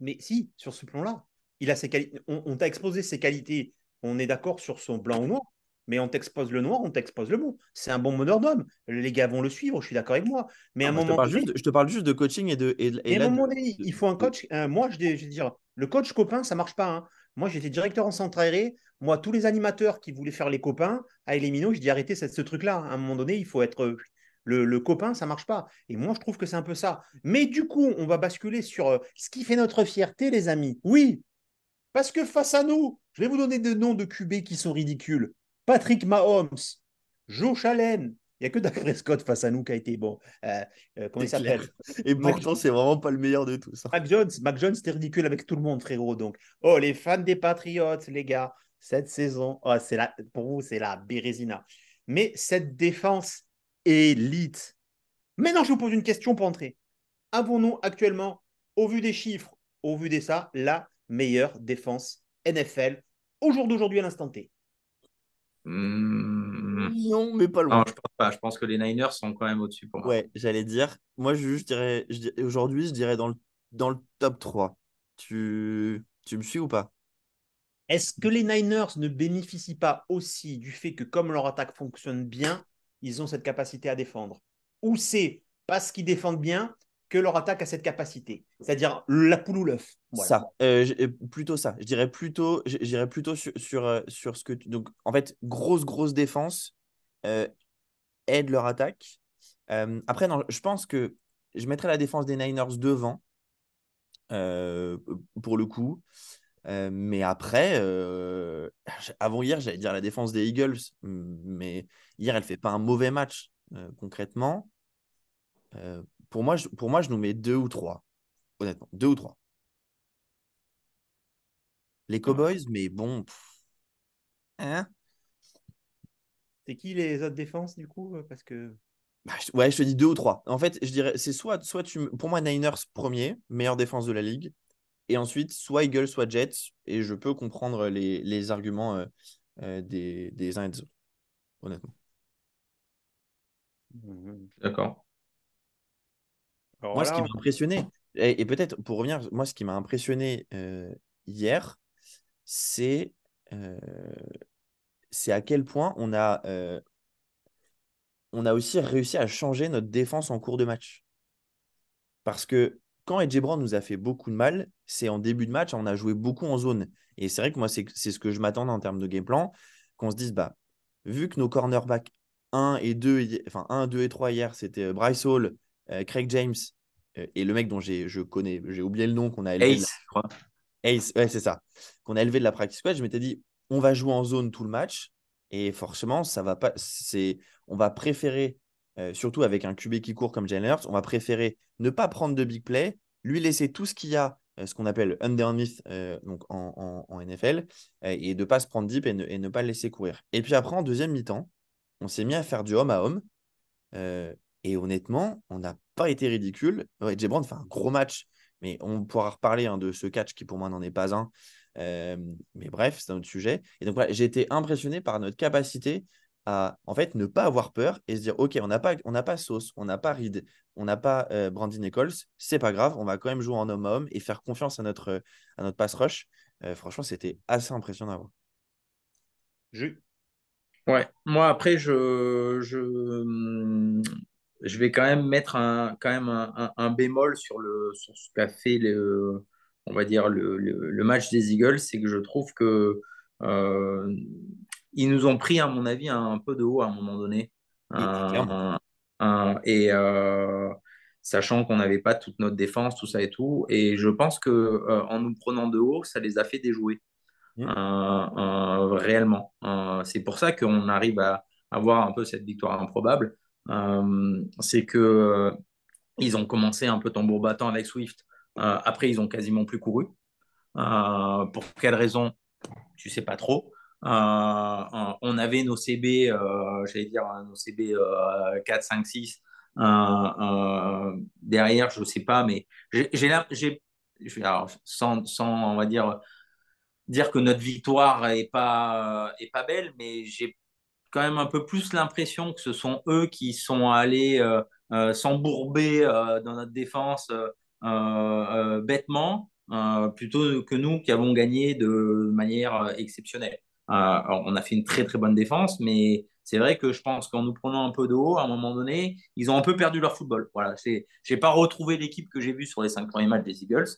E: Mais si, sur ce plan-là, il a ses qualités. On t'a exposé ses qualités. On est d'accord sur son blanc ou noir, mais on t'expose le noir, on t'expose le bon. C'est un bon meneur d'homme. Les gars vont le suivre, je suis d'accord avec moi. Mais à un moment donné,
G: juste, je te parle juste de coaching et de. Et, et
E: Et à un moment donné,
G: de-
E: il faut un coach. euh, moi, je, veux dire, le coach copain, ça marche pas. hein. Moi, j'étais directeur en centre aéré. Moi, tous les animateurs qui voulaient faire les copains à Elimino, je dis arrêtez ce, ce truc-là. À un moment donné, il faut être euh, le, le copain, ça marche pas. Et moi, je trouve que c'est un peu ça. Mais du coup, on va basculer sur euh, ce qui fait notre fierté, les amis. Oui, parce que face à nous, je vais vous donner des noms de QB qui sont ridicules. Patrick Mahomes, Joe Allen. Il n'y a que Dak Prescott face à nous qui a été bon. Euh, euh, comment il s'appelle?
G: Et pourtant, c'est vraiment pas le meilleur de tous. hein.
E: Mac Jones, Mac Jones, c'était ridicule avec tout le monde, frérot. Donc, oh, les fans des Patriots, les gars, cette saison, oh, c'est la, pour vous, c'est la bérésina. Mais cette défense élite. Maintenant, je vous pose une question pour entrer. Avons-nous actuellement, au vu des chiffres, au vu des ça, la meilleure défense NFL au jour d'aujourd'hui à l'instant T?
A: Hmm.
G: Non, mais pas loin.
A: Non, je pense pas. Je pense que les Niners sont quand même au-dessus pour moi.
G: Ouais, j'allais dire. Moi, je, je dirais, je dirais- aujourd'hui, je dirais dans le, dans le top 3. Tu, tu me suis ou pas?
E: Est-ce que les Niners ne bénéficient pas aussi du fait que comme leur attaque fonctionne bien, ils ont cette capacité à défendre? Ou c'est parce qu'ils défendent bien que leur attaque a cette capacité C'est-à-dire la poule ou l'œuf. Voilà.
G: Ça, euh, euh, plutôt ça. Je dirais plutôt, dirais plutôt sur, sur, euh, sur ce que tu... Donc, en fait, grosse, grosse défense euh, aide leur attaque. Euh, après, non, je pense que je mettrais la défense des Niners devant, pour le coup. Mais après, avant hier, j'allais dire la défense des Eagles, mais hier, elle fait pas un mauvais match, concrètement. Euh, pour moi, je, pour moi, je nous mets deux ou trois, honnêtement, deux ou trois. Les Cowboys, mais bon. pff, hein?
E: C'est qui les autres défenses du coup euh, Parce que
G: Bah, je- ouais, je te dis deux ou trois. En fait, je dirais, c'est soit, soit tu, me- pour moi, Niners premier, meilleure défense de la ligue, et ensuite soit Eagles, soit Jets, et je peux comprendre les, les arguments euh, euh, des, des uns et des autres, honnêtement.
A: D'accord.
G: Moi, ce qui m'a impressionné, et, et peut-être pour revenir, moi, ce qui m'a impressionné euh, hier, c'est euh, c'est à quel point on a, euh, on a aussi réussi à changer notre défense en cours de match. Parce que quand Edge Brown nous a fait beaucoup de mal, c'est en début de match, on a joué beaucoup en zone. Et c'est vrai que moi, c'est ce que je m'attendais en termes de game plan, qu'on se dise, bah, vu que nos cornerbacks 1 et 2, hi- enfin 1, 2 et 3 hier, c'était Bryce Hall, Craig James euh, et le mec dont je connais, j'ai oublié le nom qu'on a élevé. la-
A: Ace, je crois.
G: Ace, ouais, c'est ça. Qu'on a élevé de la practice squad, je m'étais dit, on va jouer en zone tout le match. Et forcément, ça va pas. C'est, on va préférer, euh, surtout avec un QB qui court comme Jalen Hurts, on va préférer ne pas prendre de big play, lui laisser tout ce qu'il y a, euh, ce qu'on appelle underneath euh, donc en, en- en NFL, euh, et de pas se prendre deep et ne, et ne pas le laisser courir. Et puis après, en deuxième mi-temps, on s'est mis à faire du homme à homme. Et honnêtement, on n'a pas été ridicule. Ouais, Jay Brown fait un gros match, mais on pourra reparler hein, de ce catch qui pour moi n'en est pas un. Euh, mais bref, c'est un autre sujet. Et donc voilà, j'ai été impressionné par notre capacité à en fait ne pas avoir peur et se dire ok, on n'a pas, on n'a pas Sauce, on n'a pas Reed, on n'a pas euh, Brandon Nichols, c'est pas grave, on va quand même jouer en homme à homme et faire confiance à notre, à notre pass rush. Euh, franchement, c'était assez impressionnant à voir.
E: je...
A: Ouais, moi après, je, je, je vais quand même mettre un, quand même un, un- un bémol sur, le, sur ce qu'a fait le, on va dire le, le- le match des Eagles, c'est que je trouve que euh, ils nous ont pris, à mon avis, un, peu de haut à un moment donné.
G: Et-
A: euh, sachant qu'on n'avait pas toute notre défense, tout ça et tout. Et je pense que euh, en nous prenant de haut, ça les a fait déjouer. Réellement. C'est pour ça qu'on arrive à avoir un peu cette victoire improbable. Euh, c'est que euh, ils ont commencé un peu tambour battant avec Swift. Euh, après, ils ont quasiment plus couru. Pour quelle raison? Tu sais pas trop. On avait nos CB, j'allais dire nos CB euh, 4, 5, 6. Euh, euh, derrière, je sais pas, mais j'ai, alors, sans, sans, on va dire, dire que notre victoire est pas, est pas belle, mais j'ai quand même un peu plus l'impression que ce sont eux qui sont allés euh, euh, s'embourber euh, dans notre défense bêtement, plutôt que nous qui avons gagné de manière exceptionnelle. Alors, on a fait une très très bonne défense, mais c'est vrai que je pense qu'en nous prenant un peu de haut, à un moment donné, ils ont un peu perdu leur football. Voilà, c'est, j'ai pas retrouvé l'équipe que j'ai vue sur les cinq premiers matchs des Eagles.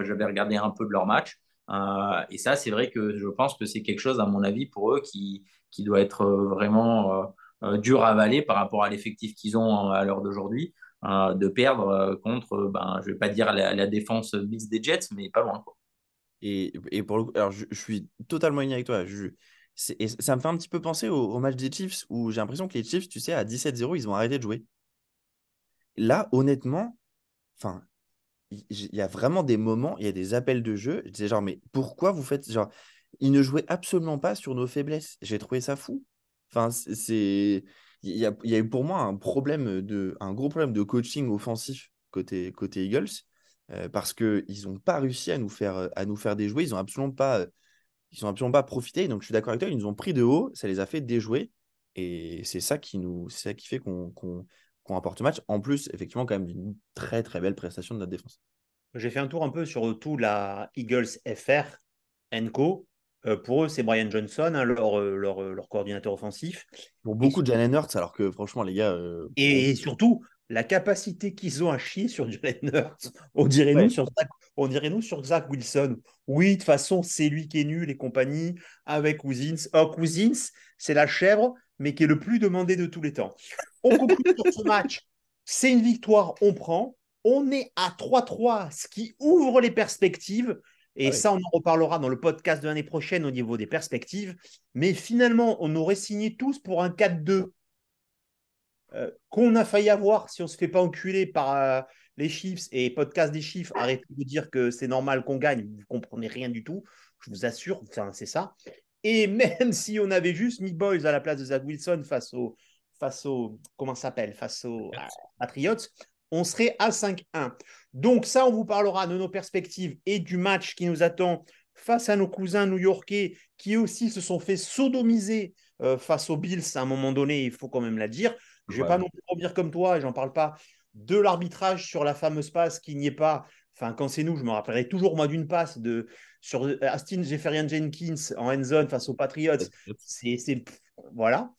A: J'avais regardé un peu de leur match. Euh, et ça, c'est vrai que je pense que c'est quelque chose, à mon avis, pour eux qui, qui doit être euh, vraiment euh, dur à avaler par rapport à l'effectif qu'ils ont à l'heure d'aujourd'hui, de perdre contre, ben, je vais pas dire la, défense bis des Jets, mais pas loin.
G: Et, et pour le coup, alors je, suis totalement aligné avec toi. Et ça me fait un petit peu penser au, au match des Chiefs où j'ai l'impression que les Chiefs, tu sais, à 17-0, ils ont arrêté de jouer. Là, honnêtement, enfin, il il y a vraiment des moments, il y a des appels de jeu. Je disais genre, mais pourquoi vous faites genre, ils ne jouaient absolument pas sur nos faiblesses. J'ai trouvé ça fou. Enfin, c'est, il y a, il y a eu pour moi un problème de, un gros problème de coaching offensif côté, côté Eagles euh, parce que ils n'ont pas réussi à nous faire, à nous faire déjouer. Ils n'ont absolument pas, ils ont absolument pas profité. Donc, je suis d'accord avec toi, ils nous ont pris de haut, ça les a fait déjouer. Et c'est ça qui nous, ça qui fait qu'on qu'on rapporte match. En plus, effectivement, quand même d'une très très belle prestation de notre défense.
E: J'ai fait un tour un peu sur tout la Eagles FR Co. Euh, pour eux, c'est Brian Johnson, hein, leur, euh, leur, euh, leur coordinateur offensif.
G: Pour beaucoup de Jalen Hurts, alors que franchement, les gars. euh,
E: Et surtout, la capacité qu'ils ont à chier sur Jalen Hurts. On dirait,
G: Ouais.
E: nous sur Zach, on dirait nous sur Zach Wilson. Oui, de toute façon, c'est lui qui est nul et compagnie avec Cousins. Oh, Cousins, c'est la chèvre, mais qui est le plus demandé de tous les temps. On conclut sur ce match. C'est une victoire, on prend. On est à 3-3, ce qui ouvre les perspectives. Et
G: Ah oui.
E: ça, on en reparlera dans le podcast de l'année prochaine au niveau des perspectives. Mais finalement, on aurait signé tous pour un 4-2 euh, qu'on a failli avoir si on ne se fait pas enculer par euh, les chiffres et podcast des chiffres. Arrêtez de dire que c'est normal qu'on gagne. Vous ne comprenez rien du tout. Je vous assure, enfin, c'est ça. Et même si on avait juste mis Boys à la place de Zach Wilson face au, face au comment s'appelle, face aux Patriots, on serait à 5-1. Donc ça, on vous parlera de nos perspectives et du match qui nous attend face à nos cousins new-yorkais qui aussi se sont fait sodomiser euh, face aux Bills à un moment donné, il faut quand même la dire. Je ne vais
G: Ouais.
E: pas non plus revenir comme toi, et j'en parle pas, de l'arbitrage sur la fameuse passe qui n'y est pas. Enfin, quand c'est nous, je me rappellerai toujours moi d'une passe de sur euh, Astin Jefferian Jenkins en end zone face aux Patriots. C'est, voilà.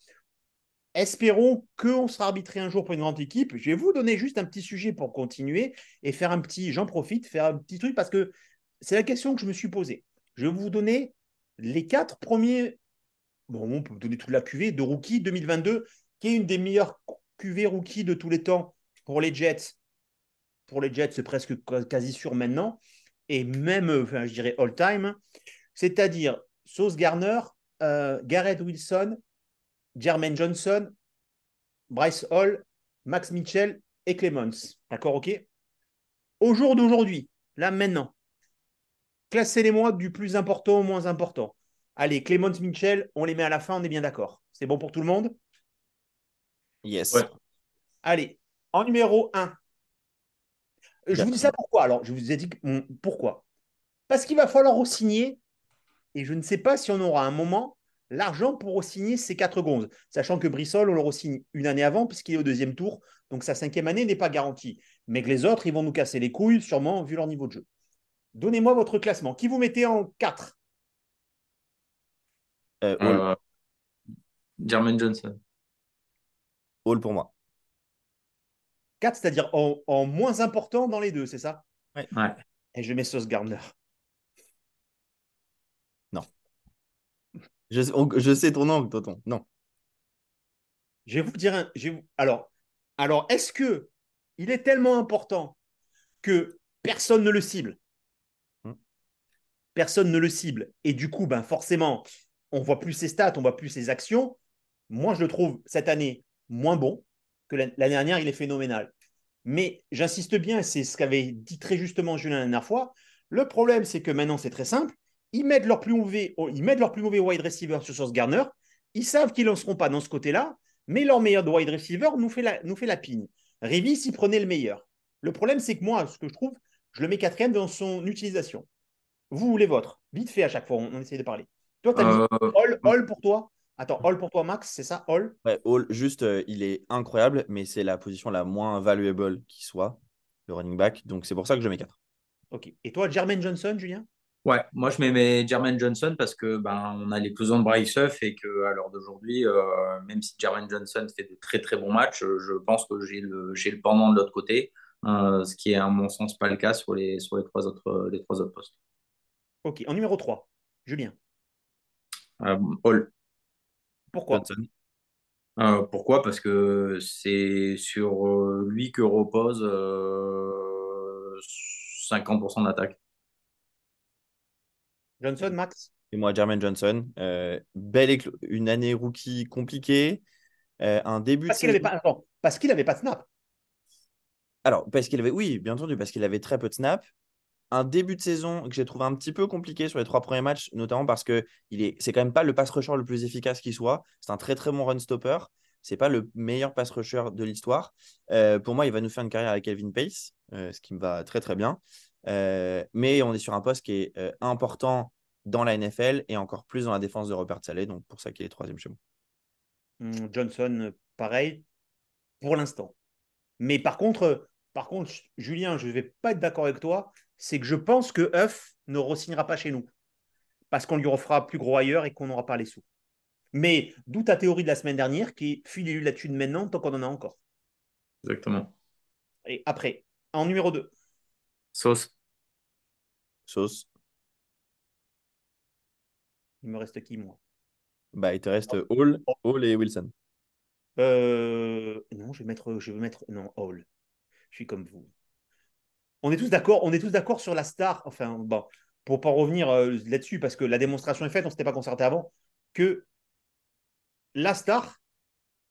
E: Espérons qu'on sera arbitré un jour pour une grande équipe. Je vais vous donner juste un petit sujet pour continuer et faire un petit, j'en profite, faire un petit truc parce que c'est la question que je me suis posée. Je vais vous donner les quatre premiers, bon, on peut vous donner toute la cuvée de rookie 2022, qui est une des meilleures cuvées rookie de tous les temps pour les Jets. Pour les Jets, c'est presque quasi sûr maintenant. Et même, euh, enfin, je dirais all-time. C'est-à-dire Sauce Garner, euh, Garrett Wilson, Jermaine Johnson, Bryce Hall, Max Mitchell et Clemens. D'accord, ok? Au jour d'aujourd'hui, là maintenant, classez-les-moi du plus important au moins important. Allez, Clemens Mitchell, on les met à la fin, on est bien d'accord. C'est bon pour tout le monde?
G: Yes.
A: Ouais.
E: Allez, en numéro 1. Je vous dis ça pourquoi Alors, je vous ai dit que- hum, pourquoi. Parce qu'il va falloir re-signer, et je ne sais pas si on aura un moment l'argent pour re-signer ces quatre gonzes, sachant que Brissol, on le re-signe une année avant, puisqu'il est au deuxième tour, donc sa cinquième année n'est pas garantie. Mais que les autres, ils vont nous casser les couilles, sûrement, vu leur niveau de jeu. Donnez-moi votre classement. Qui vous mettez en 4
G: Euh,
A: Euh, Jermaine Johnson.
G: Hall pour moi.
E: 4, c'est-à-dire en, en moins important dans les deux, c'est ça?
G: Ouais.
A: Ouais.
E: Et je mets Sauce Gardner.
G: Je, on- je sais ton angle, Tonton. Non.
E: Je vais vous dire un. je vais vous- Alors, alors est-ce que il est tellement important que personne ne le cible?
G: Hmm.
E: Personne ne le cible. Et du coup, ben forcément, on voit plus ses stats, on voit plus ses actions. Moi, je le trouve cette année moins bon que l'an- l'année dernière, il est phénoménal. Mais j'insiste bien, c'est ce qu'avait dit très justement Julien la dernière fois. Le problème, c'est que maintenant, c'est très simple. Ils mettent leur plus mauvais, ils mettent leur plus mauvais wide receiver sur Source Garner. Ils savent qu'ils ne seront pas dans ce côté-là, mais leur meilleur wide receiver nous fait la, nous fait la pigne. Revis, il prenait le meilleur. Le problème, c'est que moi, ce que je trouve, je le mets quatrième dans son utilisation. Vous ou les vôtres Vite fait à chaque fois, on, on essaie de parler. Toi, tu as mis
A: Euh,
E: Hall pour toi? Attends, Hall pour toi, Max, c'est ça Hall
G: Ouais, Hall, juste, euh, il est incroyable, mais c'est la position la moins valuable qui soit, le running back. Donc, c'est pour ça que je mets 4.
E: Ok. Et toi, Jermaine Johnson, Julien?
A: Ouais, moi je mets mes Jermaine Johnson parce que ben on a l'éclosion de Bryce Huff et que à l'heure d'aujourd'hui, euh, même si Jermaine Johnson fait de très très bons matchs, euh, je pense que j'ai le j'ai le pendant de l'autre côté, euh, ce qui est à mon sens pas le cas sur les sur les trois autres les trois autres postes.
E: Ok. En numéro 3, Julien?
A: Euh, Hall.
E: Pourquoi?
G: Johnson.
A: Euh, pourquoi? Parce que c'est sur euh, lui que repose euh, 50% d'attaque.
E: Johnson, Max?
G: Et moi, Jermaine Johnson. Euh, belle une année rookie compliquée. Euh, un début de
E: Parce qu'il n'avait pas, attends, parce qu'il avait pas de snap.
G: Alors, parce qu'il avait, oui, bien entendu, parce qu'il avait très peu de snaps. Un début de saison que j'ai trouvé un petit peu compliqué sur les trois premiers matchs, notamment parce que il est, c'est quand même pas le pass rusher le plus efficace qui soit. C'est un très très bon run stopper. C'est pas le meilleur pass rusher de l'histoire. Euh, pour moi, il va nous faire une carrière avec Kelvin Pace, euh, ce qui me va très très bien. Euh, mais on est sur un poste qui est important dans la NFL et encore plus dans la défense de Robert Saleh. Donc pour ça qu'il est troisième chez moi.
E: Hum, Johnson, pareil, pour l'instant. Mais par contre, par contre, Julien, je ne vais pas être d'accord avec toi. C'est que je pense que Huff ne re-signera pas chez nous. parce qu'on lui refera plus gros ailleurs et qu'on n'aura pas les sous. Mais d'où ta théorie de la semaine dernière qui est filez-lui la thune maintenant tant qu'on en a encore.
A: Exactement.
E: Et après, en numéro 2,
A: Sauce.
G: Sauce.
E: il me reste qui, moi?
G: Bah, il te reste Hall, Hall et Wilson.
E: Euh, Non, je vais mettre, je vais mettre, non, Hall. Je suis comme vous. On est tous d'accord, on est tous d'accord sur la star. Enfin, bon, pour pas revenir euh, là-dessus, parce que la démonstration est faite, on s'était pas concerté avant, que la star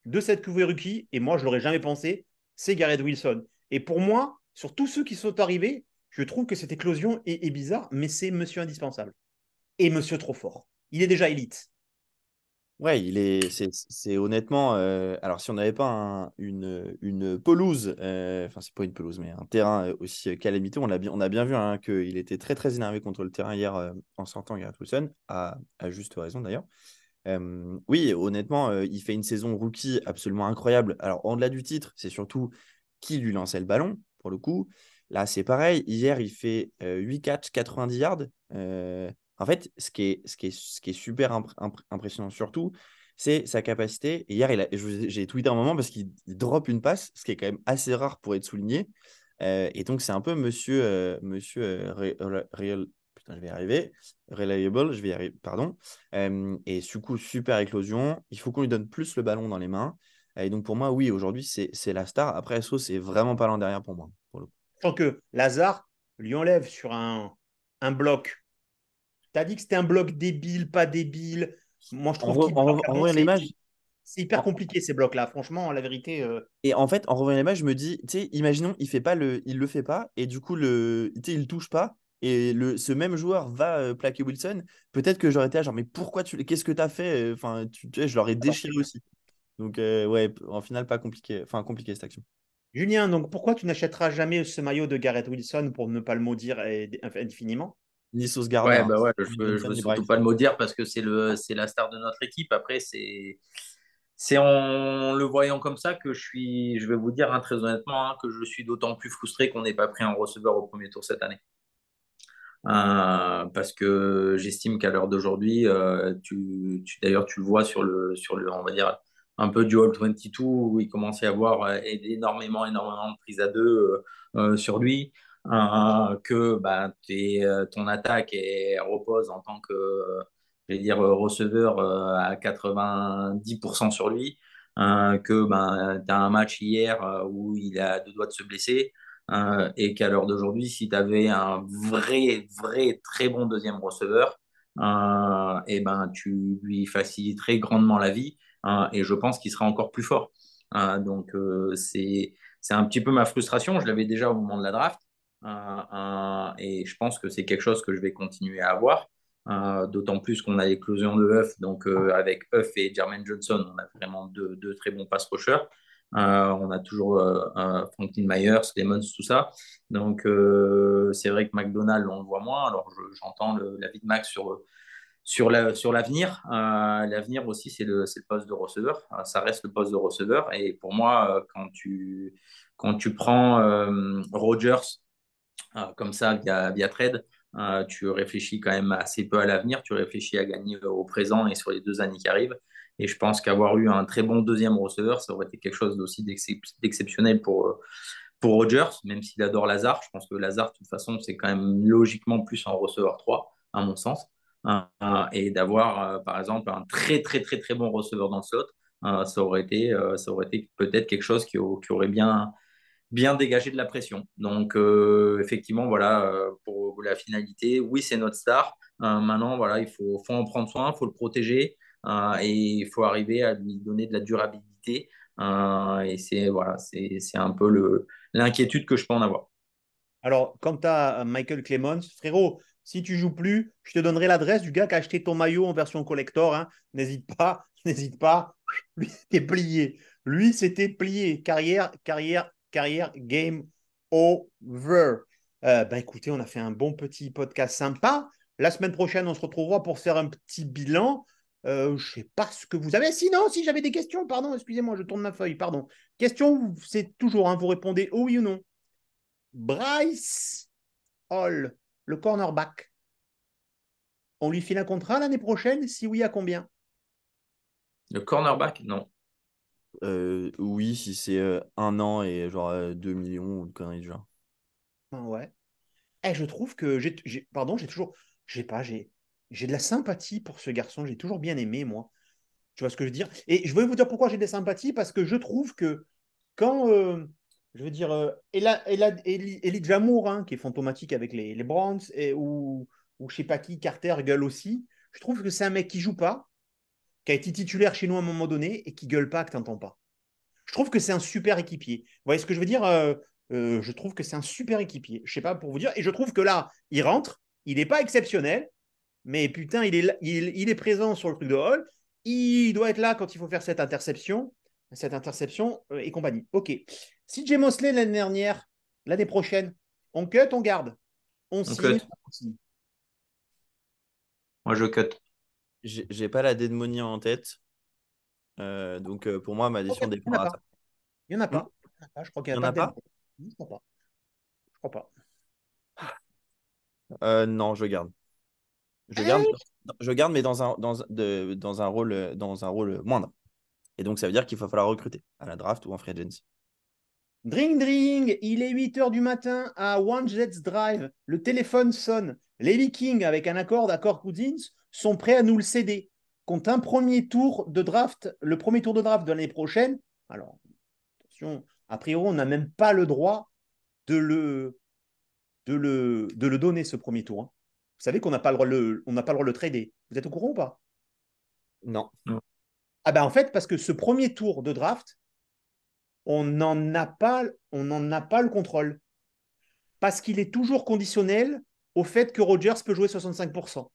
E: de cette rookie, et moi je l'aurais jamais pensé, c'est Garrett Wilson. Et pour moi, sur tous ceux qui sont arrivés, je trouve que cette éclosion est bizarre, mais c'est monsieur indispensable. Et monsieur trop fort. Il est déjà élite.
G: Ouais, il est, c'est, honnêtement. euh, alors, si on n'avait pas un- une, une pelouse, euh, enfin, c'est pas une pelouse, mais un terrain euh, aussi euh, calamiteux, on a bien, on a bien vu hein, qu'il était très, très énervé contre le terrain hier en sortant Garrett Wilson, à, juste raison d'ailleurs. Oui, honnêtement, il fait une saison rookie absolument incroyable. Alors, en-delà du titre, c'est surtout qui lui lançait le ballon, pour le coup. Là, c'est pareil. Hier, il fait euh, 8 catchs, 90 yards. En fait, ce qui est, super imp- imp- impressionnant surtout, c'est sa capacité. Hier, j'ai tweeté un moment parce qu'il il drop une passe, ce qui est quand même assez rare pour être souligné. Euh, et donc, c'est un peu monsieur, euh, euh, putain, je vais arriver. Reliable, je vais y arriver, pardon. Euh, et du coup, super éclosion. Il faut qu'on lui donne plus le ballon dans les mains. Et donc, pour moi, oui, aujourd'hui, c'est la star. Après, SO, c'est vraiment pas l'an derrière pour moi. Pour le.
E: Tant que Lazare lui enlève sur un bloc. Tu as dit que c'était un bloc débile, pas débile. Moi, je trouve
G: en, l'image,
E: C'est hyper compliqué ces blocs-là. Franchement, la vérité. euh,
G: Et en fait, en revoyant l'image, je me dis, tu sais, imaginons, il fait pas le, il le fait pas, et du coup, le, tu sais, il touche pas, et le, ce même joueur va euh, plaquer Wilson. Peut-être que j'aurais été là, genre, mais pourquoi tu, qu'est-ce que tu as fait? Enfin, tu, tu sais, je l'aurais déchiré aussi. Donc, euh, ouais, en final, pas compliqué, enfin, compliqué cette action.
E: Julien, donc pourquoi tu n'achèteras jamais ce maillot de Garrett Wilson pour ne pas le maudire indéfiniment
G: Ni Sauce Gardner.
A: Ouais,
G: hein.
A: bah ouais, je veux, je
G: Johnson,
A: veux surtout pas le maudire parce que c'est la star de notre équipe. Après, c'est, c'est en le voyant comme ça que je suis, je vais vous dire hein, très honnêtement, hein, que je suis d'autant plus frustré qu'on n'ait pas pris un receveur au premier tour cette année. Euh, parce que j'estime qu'à l'heure d'aujourd'hui, euh, tu, tu- d'ailleurs, tu le vois sur le, sur le, on va dire, un peu du All 22 où il commence à avoir euh, énormément, énormément de prises à deux sur lui, euh, que bah, t'es, euh, ton attaque est, repose en tant que, je vais dire, receveur euh, à 90% sur lui, que ben, tu as un match hier où il a deux doigts de se blesser. Et qu'à l'heure d'aujourd'hui, si tu avais un vrai, vrai, très bon deuxième receveur, et ben, tu lui faciliterais grandement la vie et je pense qu'il sera encore plus fort. Donc, c'est, un petit peu ma frustration. Je l'avais déjà au moment de la draft et je pense que c'est quelque chose que je vais continuer à avoir. Euh, D'autant plus qu'on a l'éclosion de Huff, donc euh, avec Huff et Jermaine Johnson, on a vraiment deux, très bons pass rushers. Euh, on a toujours euh, euh, Franklin Myers, Lemons, tout ça. Donc, euh, c'est vrai que McDonald, on le voit moins. Alors, je- j'entends le- l'avis de Max sur, sur la- sur l'avenir. Euh, l'avenir aussi, c'est le, le poste de receveur. Euh, ça reste le poste de receveur. Et pour moi, euh, quand tu, quand tu prends euh, Rogers euh, comme ça via, via trade, euh, tu réfléchis quand même assez peu à l'avenir. Tu réfléchis à gagner au présent et sur les deux années qui arrivent. Et je pense qu'avoir eu un très bon deuxième receveur, ça aurait été quelque chose d'aussi d'excep- d'exceptionnel pour, euh, pour Rogers, même s'il adore Lazare. Je pense que Lazare, de toute façon, c'est quand même logiquement plus un receveur 3, à mon sens. Euh, euh, et d'avoir, euh, par exemple, un très, très, très, très bon receveur dans le slot, euh, ça aurait été, euh, ça été peut-être quelque chose qui aurait bien, bien dégagé de la pression. Donc, euh, effectivement, voilà, euh, pour la finalité, oui, c'est notre star. Euh, maintenant, voilà, il faut, faut en prendre soin, il faut le protéger et il faut arriver à lui donner de la durabilité. Et c'est voilà, un peu l'inquiétude que je peux en avoir.
E: Alors, quant à Michael Clemens, frérot, si tu joues plus, je te donnerai l'adresse du gars qui a acheté ton maillot en version collector. hein. N'hésite pas, n'hésite pas. Lui, c'était plié. Lui, c'était plié. Carrière, carrière, carrière, game over. Euh, ben écoutez, on a fait un bon petit podcast sympa. La semaine prochaine, on se retrouvera pour faire un petit bilan. Euh, je sais pas ce que vous avez. Sinon, si j'avais des questions, pardon, excusez-moi, je tourne ma feuille, pardon. Question, c'est toujours, hein, vous répondez oui ou non. Bryce Hall, le cornerback. on lui file un contrat l'année prochaine? Si oui, à combien?
A: Le cornerback, non.
G: Euh, oui, si c'est euh, un an et genre 2 millions ou de conneries du genre.
E: Ah ouais. Eh, je trouve que j'ai, pardon, j'ai toujours, j'ai pas, j'ai, j'ai de la sympathie pour ce garçon. J'ai toujours bien aimé moi. Tu vois ce que je veux dire? Et je vais vous dire pourquoi j'ai des sympathies parce que je trouve que quand, euh, je veux dire, euh, Elijah Moore, hein, qui est fantomatique avec les, les Browns, et, ou, ou je sais pas qui, Carter gueule aussi, je trouve que c'est un mec qui joue pas, qui a été titulaire chez nous à un moment donné et qui gueule pas, que tu n'entends pas. Je trouve que c'est un super équipier. Vous voyez ce que je veux dire Euh, euh, Je trouve que c'est un super équipier. Je sais pas pour vous dire. Et je trouve que là, il rentre, il n'est pas exceptionnel, mais putain, il est, là- il, il est présent sur le truc de Hall. Il doit être là quand il faut faire cette interception, cette interception euh, et compagnie. Ok. Si Jay Mosley l'année dernière, l'année prochaine, on cut, on garde. On, on signe.
A: Moi, je cut.
G: J'ai pas la démonie en tête. Euh, donc euh, pour moi, ma décision
E: Il y en a
G: dépendra.
E: pas. Il n'y en a pas. Il y en a pas. Je crois qu'il n'y a
G: en
E: pas.
G: a
E: de- Je crois pas. Je crois pas.
G: Euh, non, je garde. Je garde, je garde, mais dans un, dans, de- dans un rôle, dans un rôle moindre. Et donc, ça veut dire qu'il va falloir recruter à la draft ou en free agency.
E: Dring dring, il est 8h du matin à One Jets Drive. Le téléphone sonne. Les Vikings, avec un accord d'accord Cousins, sont prêts à nous le céder. Contre un premier tour de draft, le premier tour de draft de l'année prochaine. Alors, attention, a priori, on n'a même pas le droit de le, de le, de le donner, ce premier tour. hein. Vous savez qu'on n'a pas, le droit de le- on n'a pas le droit de le trader. Vous êtes au courant ou pas?
G: Non.
E: Ah ben en fait, parce que ce premier tour de draft, on n'en a pas, on n'en a pas le contrôle. Parce qu'il est toujours conditionnel au fait que Rogers peut jouer 65%.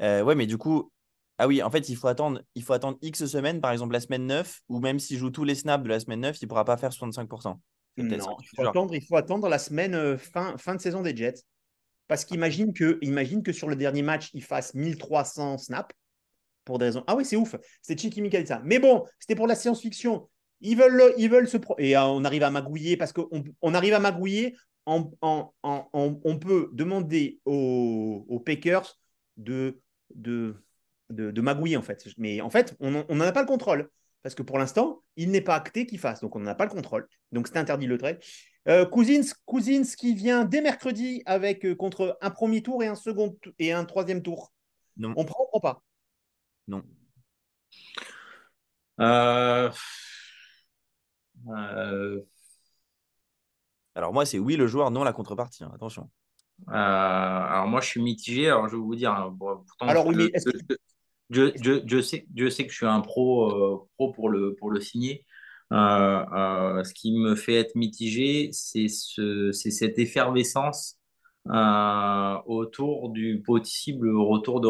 G: Euh, ouais, mais du coup, ah oui, en fait, il faut attendre, il faut attendre X semaines, par exemple la semaine 9, ou même s'il joue tous les snaps de la semaine 9, il ne pourra pas faire 65%. C'est peut-être ça
E: Non,
G: qui
E: il faut, attendre, il faut attendre la semaine euh, fin, fin de saison des Jets. Parce qu'imagine que, imagine que sur le dernier match, il fasse 1300 snaps pour des raisons. Ah oui, c'est ouf. C'est Chicky Mika qui a dit ça. Mais bon, c'était pour la science-fiction. Ils veulent, le- ils veulent se. pro- Et euh, on arrive à magouiller parce qu'on on arrive à magouiller. En, en- en- en- on peut demander aux, aux Packers de, de, de, de magouiller, en fait. Mais en fait, on n'en a pas le contrôle. Parce que pour l'instant, il n'est pas acté qu'il fasse. Donc, on n'en a pas le contrôle. Donc, c'est interdit le trade. Euh, Cousins, Cousins qui vient dès mercredi avec euh, contre un premier tour et un second et un troisième tour.
G: Non.
E: On prend ou on prend pas?
G: Non.
A: Euh, euh,
G: Alors moi, c'est oui le joueur, non la contrepartie. hein, Attention.
A: Euh, alors moi, je suis mitigé. Alors je vais vous dire. hein, pourtant,
E: Alors,
A: je,
E: oui,
A: je, je, je- je sais, je sais que je suis un pro, euh, pro pour le pour le signer. Euh, ce qui me fait être mitigé, c'est ce, c'est cette effervescence autour du possible retour de.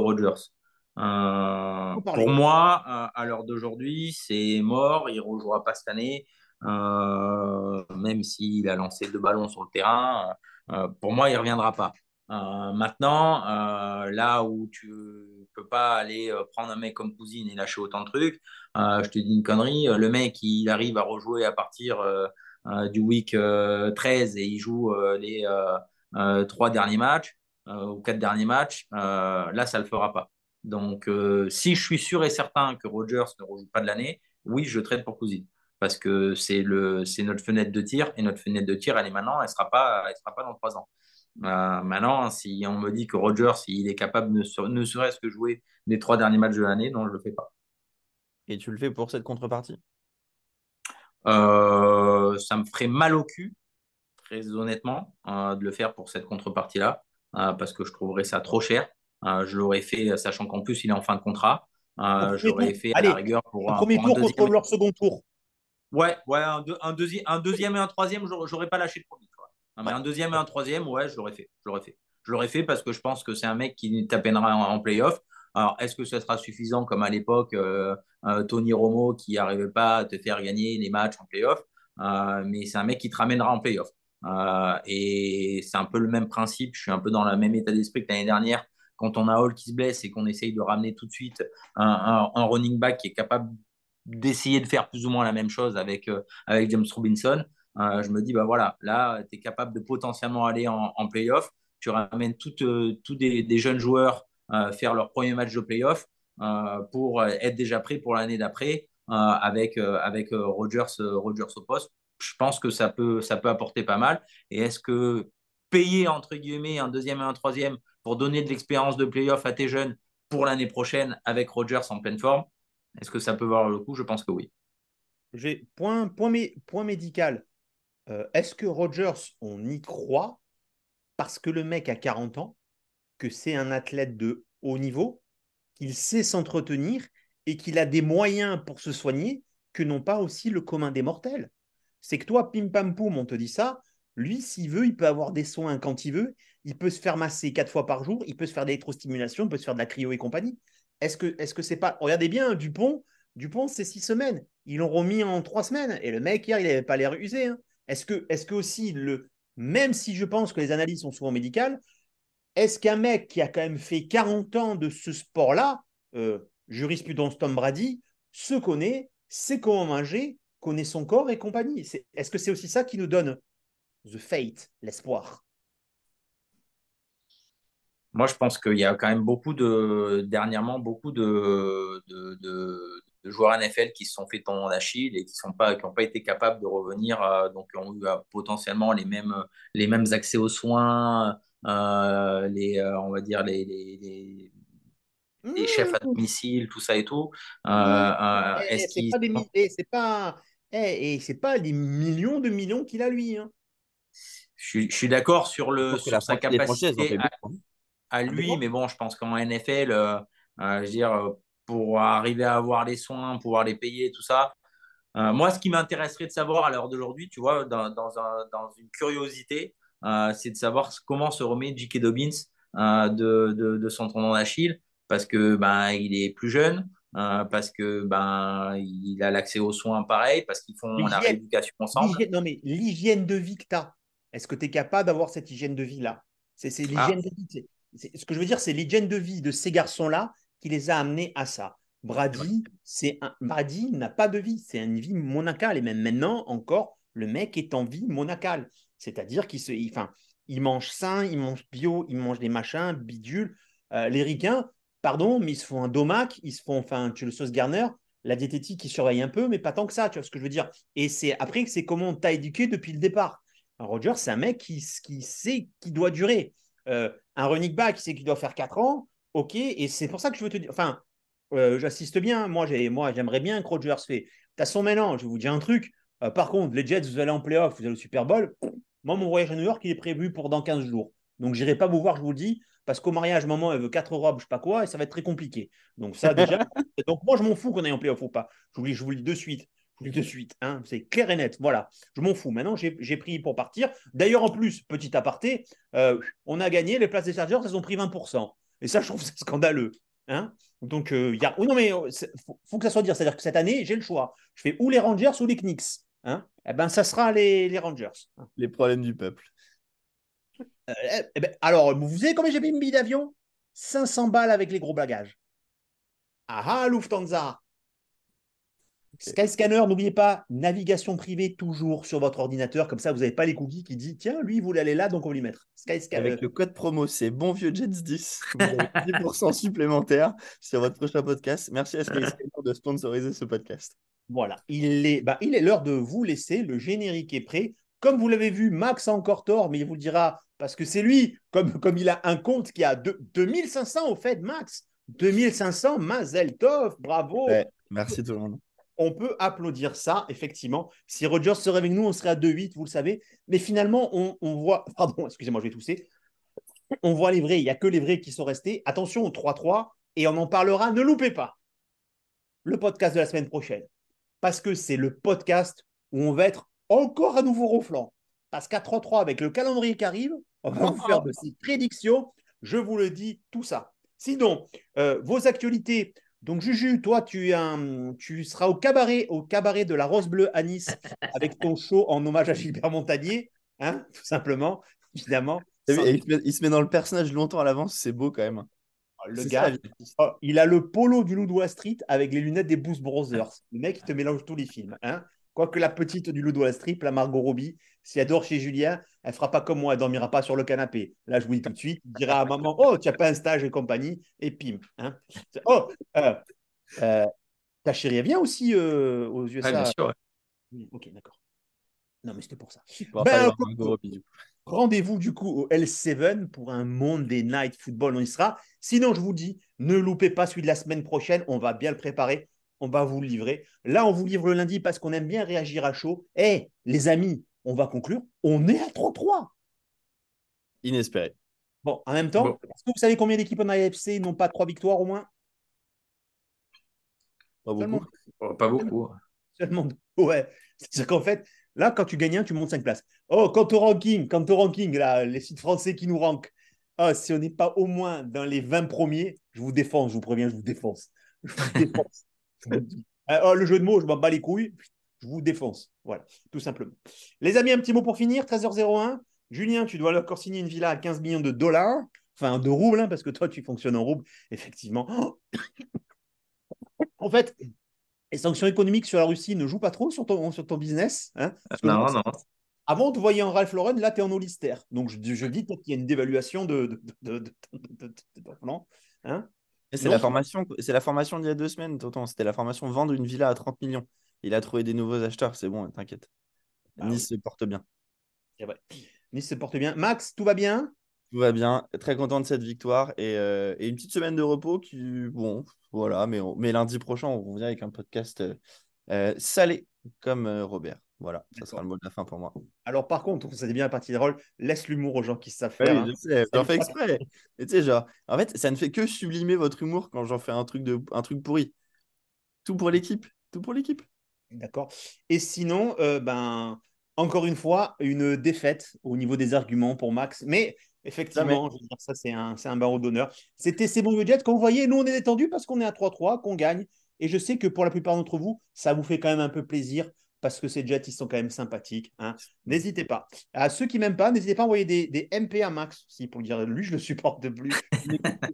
A: Euh,
E: parler.
A: pour moi, euh, à l'heure d'aujourd'hui, c'est mort. Il ne rejouera pas cette année, euh, même s'il a lancé deux ballons sur le terrain. Euh, pour moi, il ne reviendra pas. Euh, maintenant, euh, là où tu peux pas aller prendre un mec comme Cousine et lâcher autant de trucs, je te dis une connerie, le mec, il arrive à rejouer à partir du week euh, 13 et il joue les trois derniers matchs ou quatre derniers matchs, là, ça le fera pas. Donc, si je suis sûr et certain que Rogers ne rejoue pas de l'année, oui, je trade pour Cousine. Parce que c'est le, c'est notre fenêtre de tir et notre fenêtre de tir, elle est maintenant, elle sera pas, elle sera pas dans trois ans. Euh, maintenant, si on me dit que Rogers, il est capable de ne, ne serait-ce que jouer les trois derniers matchs de l'année, non, je le fais pas.
G: Et tu le fais pour cette contrepartie?
A: Euh, ça me ferait mal au cul, très honnêtement, euh, de le faire pour cette contrepartie-là, parce que je trouverais ça trop cher. Je l'aurais fait, sachant qu'en plus, il est en fin de contrat. Je l'aurais fait à
E: Allez,
A: la rigueur pour
E: un premier
A: pour
E: tour contre leur second tour.
A: Ouais, ouais, un, deux- un, deuxi- un deuxième et un troisième, j'aurais j'aurais pas lâché le premier. Non, mais un deuxième et un troisième, ouais, je l'aurais fait. Je l'aurais fait. Je l'aurais fait parce que je pense que c'est un mec qui t'appellera en, en playoff. Alors, est-ce que ce sera suffisant comme à l'époque euh, euh, Tony Romo qui n'arrivait pas à te faire gagner les matchs en playoff Euh, Mais c'est un mec qui te ramènera en playoff. Et c'est un peu le même principe. Je suis un peu dans le même état d'esprit que l'année dernière. Quand on a Hall qui se blesse et qu'on essaye de ramener tout de suite un, un- un running back qui est capable d'essayer de faire plus ou moins la même chose avec, euh, avec James Robinson, euh, je me dis, bah voilà, là, tu es capable de potentiellement aller en, en playoff. tu ramènes tous des, des, jeunes joueurs faire leur premier match de playoff pour être déjà prêts pour l'année d'après avec, avec Rogers, Rogers au poste. Je pense que ça peut, ça peut apporter pas mal. Et est-ce que payer, entre guillemets, un deuxième et un troisième pour donner de l'expérience de playoff à tes jeunes pour l'année prochaine avec Rogers en pleine forme, est-ce que ça peut valoir le coup? Je pense que oui.
E: Point médical. Euh, est-ce que Rogers, on y croit parce que le mec a 40 ans, que c'est un athlète de haut niveau, qu'il sait s'entretenir et qu'il a des moyens pour se soigner que n'ont pas aussi le commun des mortels? C'est que toi, pim pam poum, on te dit ça. Lui, s'il veut, il peut avoir des soins quand il veut. Il peut se faire masser quatre fois par jour. Il peut se faire de l'électrostimulation. Il peut se faire de la cryo et compagnie. Est-ce que est-ce que c'est pas Regardez bien Dupont. Dupont, c'est six semaines. Ils l'ont remis en trois semaines. Et le mec hier, il n'avait pas l'air usé. Hein. Est-ce que est-ce aussi le même si je pense que les analyses sont souvent médicales, est-ce qu'un mec qui a quand même fait 40 ans de ce sport-là, euh, jurisprudence Tom Brady, se connaît, sait comment manger, connaît son corps et compagnie? Est-ce que c'est aussi ça qui nous donne the fate, l'espoir?
A: Moi, je pense qu'il y a quand même beaucoup de, dernièrement, beaucoup de, de, joueurs NFL qui se sont fait tendon d'Achille et qui n'ont pas, qui pas été capables de revenir, euh, donc ont eu euh, potentiellement les mêmes, les mêmes accès aux soins, euh, les, on va dire les, les, les chefs à mmh. domicile, tout ça et tout.
E: Euh, eh, c'est pas, des, eh, c'est pas, eh, et c'est pas des millions de millions qu'il a lui. Hein
A: je, suis d'accord sur, le, sur sa capacité à. À, lui, mais bon, je pense qu'en NFL, euh, euh, je veux dire, pour arriver à avoir les soins, pouvoir les payer, tout ça. Euh, moi, ce qui m'intéresserait de savoir à l'heure d'aujourd'hui, tu vois, dans, dans, un, dans une curiosité, c'est de savoir comment se remet J.K. Dobbins de, de, de, son tendon d'Achille, parce que ben il est plus jeune, parce que ben il a l'accès aux soins pareil, parce qu'ils font la rééducation ensemble.
E: Non mais l'hygiène de vie que tu as, est-ce que tu es capable d'avoir cette hygiène de vie-là? C'est ah. l'hygiène de vie. Ce que je veux dire, c'est l'hygiène de vie de ces garçons-là qui les a amenés à ça. Brady, c'est un... Brady n'a pas de vie, c'est une vie monacale. Et même maintenant, encore, le mec est en vie monacale. C'est-à-dire qu'il se... enfin, il mange sain, il mange bio, il mange des machins, bidules. Euh, les ricains, pardon, mais ils se font un domac, ils se font, enfin, tu le sauce Garner, la diététique, ils surveillent un peu, mais pas tant que ça, tu vois ce que je veux dire. Et c'est après que c'est comment on t'a éduqué depuis le départ. Roger, c'est un mec qui, qui sait qu'il doit durer. Euh, un running back sait qu'il doit faire 4 ans, ok, et c'est pour ça que je veux te dire. Enfin, euh, j'assiste bien. Moi, moi j'aimerais bien que Rogers fait. De toute façon, maintenant, je vais vous dire un truc. Euh, par contre, les Jets, vous allez en playoff, vous allez au Super Bowl. Moi, mon voyage à New York, il est prévu pour dans 15 jours. Donc, je n'irai pas vous voir, je vous le dis, parce qu'au mariage, maman, elle veut 4 robes, je sais pas quoi, et ça va être très compliqué. Donc, ça, déjà. donc, moi, je m'en fous qu'on aille en playoff ou pas. Je vous, je vous le dis de suite de suite. Hein, c'est clair et net. Voilà, je m'en fous. Maintenant, j'ai pris pour partir. D'ailleurs, en plus, petit aparté, euh, on a gagné. Les places des Chargers, elles ont pris 20%. Et ça, je trouve c'est scandaleux. Hein Donc, il euh, y a. non, mais il euh, faut, que ça soit dire. C'est-à-dire que cette année, j'ai le choix. Je fais ou les Rangers ou les Knicks. Hein eh ben, ça sera les, les Rangers.
G: Les problèmes du peuple.
E: Eh, eh ben, alors, vous savez combien j'ai payé une billet d'avion? 500 balles avec les gros bagages. Ah ah, Lufthansa Skyscanner, n'oubliez pas, navigation privée toujours sur votre ordinateur. Comme ça, vous n'avez pas les cookies qui disent tiens, lui, il voulait aller là, donc on va lui mettre.
G: Skyscanner. Avec le code promo, c'est bon vieux Jets 10. Vous avez 10% supplémentaire sur votre prochain podcast. Merci à Skyscanner de sponsoriser ce podcast.
E: Voilà, il est, bah, l'heure de vous laisser. Le générique est prêt. Comme vous l'avez vu, Max a encore tort, mais il vous le dira parce que c'est lui, comme, comme il a un compte qui a 2500 au fait, Max. 2500, Mazel Tov, bravo.
G: merci tout le monde
E: on peut applaudir ça, effectivement. Si Rogers serait avec nous, on serait à 2-8, vous le savez. Mais finalement, on, voit. Pardon, excusez-moi, je vais tousser. On voit les vrais. Il n'y a que les vrais qui sont restés. Attention au 3-3. Et on en parlera. Ne loupez pas le podcast de la semaine prochaine. Parce que c'est le podcast où on va être encore à nouveau ronflant. Parce qu'à 3-3, avec le calendrier qui arrive, on va vous faire de ces prédictions. Je vous le dis, tout ça. Sinon, euh, vos actualités, donc, Juju, toi, tu, tu seras au cabaret, au cabaret de la Rose Bleue à Nice avec ton show en hommage à Gilbert Montagnier, hein, tout simplement, évidemment.
G: Il se, met, dans le personnage longtemps à l'avance, c'est beau quand même.
E: Oh, le gars, oh, il a le polo du Loup Street avec les lunettes des Boost Brothers. Le mec, il te mélange tous les films. Hein Quoique la petite du Ludo à la strip, la Margot Robbie, si elle dort chez Julien, elle fera pas comme moi, elle dormira pas sur le canapé. Là, je vous dis tout de suite, il dira à maman, oh, tu n'as pas un stage et compagnie, et pim. Hein. Oh, euh, euh, ta chérie, elle vient aussi euh, aux USA.
A: Ouais, bien sûr. ouais.
E: Oui, Ok, d'accord. Non, mais c'était pour ça. Ben. Rendez-vous du coup au L7 pour un Monday Night Football, on y sera. Sinon, je vous dis, ne loupez pas celui de la semaine prochaine, on va bien le préparer, on va vous le livrer. Là, on vous livre le lundi parce qu'on aime bien réagir à chaud. Eh, les amis, on va conclure, on est à 33.
G: Inespéré.
E: Bon, en même temps,
A: Bon.
E: est-ce que vous savez combien d'équipes en AFC n'ont pas trois victoires au moins?
G: Pas beaucoup.
E: Seulement
A: Oh, pas beaucoup.
E: Seulement deux. Ouais. C'est-à-dire qu'en fait, là, quand tu gagnes un, tu montes 5 places. Oh, quant au ranking, quant au ranking, là, les sites français qui nous rankent, ah, si on n'est pas au moins dans les 20 premiers, je vous défonce, je vous préviens, je vous défonce. Je vous défonce. Le. Ah, oh, jeu de mots, je m'en bats les couilles, je vous défonce. Voilà, tout simplement. Les amis, un petit mot pour finir, 13h01. Julien, tu dois encore signer une villa à 15 millions de dollars, enfin de roubles, hein, parce que toi, tu fonctionnes en roubles, effectivement. En fait, les sanctions économiques sur la Russie ne jouent pas trop sur ton, sur ton business. Hein,
A: Non, non.
E: Avant, on te voyait en Ralph Lauren, là, tu es en Hollister. Donc, je, je dis peut-être qu'il y a une dévaluation de- de ton plan, hein.
G: C'est la formation, c'est la formation d'il y a deux semaines, Tonton. C'était la formation vendre une villa à 30 millions. Il a trouvé des nouveaux acheteurs, c'est bon, t'inquiète.
E: Ah
G: nice se porte bien.
E: C'est vrai. Nice se porte bien. Max, tout va bien?
G: Tout va bien, très content de cette victoire et, euh, et une petite semaine de repos qui, bon, voilà, mais, on- mais lundi prochain, on revient avec un podcast euh, salé comme euh, Robert. Voilà, ça sera le mot de la fin pour moi.
E: Alors, par contre, on sait bien la partie des rôles. Laisse l'humour aux gens qui savent faire.
G: oui,
E: hein.
G: je sais, j'en fais exprès. Et tu sais, genre, en fait, ça ne fait que sublimer votre humour quand j'en fais un truc, de, un truc pourri. Tout pour l'équipe, tout pour l'équipe.
E: D'accord. Et sinon, euh, ben, encore une fois, une défaite au niveau des arguments pour Max. Mais effectivement, je veux dire, ça, c'est un, c'est un barreau d'honneur. C'était C'est bon, jet. Comme vous voyez, nous, on est détendu parce qu'on est à 3-3, qu'on gagne. Et je sais que pour la plupart d'entre vous, ça vous fait quand même un peu plaisir parce que ces Jets, ils sont quand même sympathiques. hein. N'hésitez pas. À ceux qui m'aiment pas, n'hésitez pas à envoyer des, des MP à Max aussi pour lui dire lui, je le supporte plus.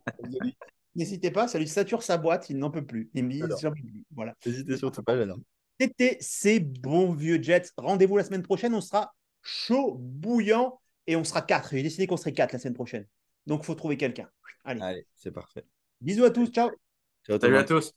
E: N'hésitez pas, ça lui sature sa boîte, il n'en peut plus. Il me dit,
G: Alors.
E: j'en peux plus. Voilà.
G: N'hésitez surtout pas, j'adore.
E: C'était ces bons vieux Jets. Rendez-vous la semaine prochaine. On sera chaud, bouillant et on sera quatre. J'ai décidé qu'on serait quatre la semaine prochaine. Donc, il faut trouver quelqu'un. Allez,
G: Allez, c'est parfait.
E: bisous à tous. Ciao.
G: Ciao,
A: Salut à tous.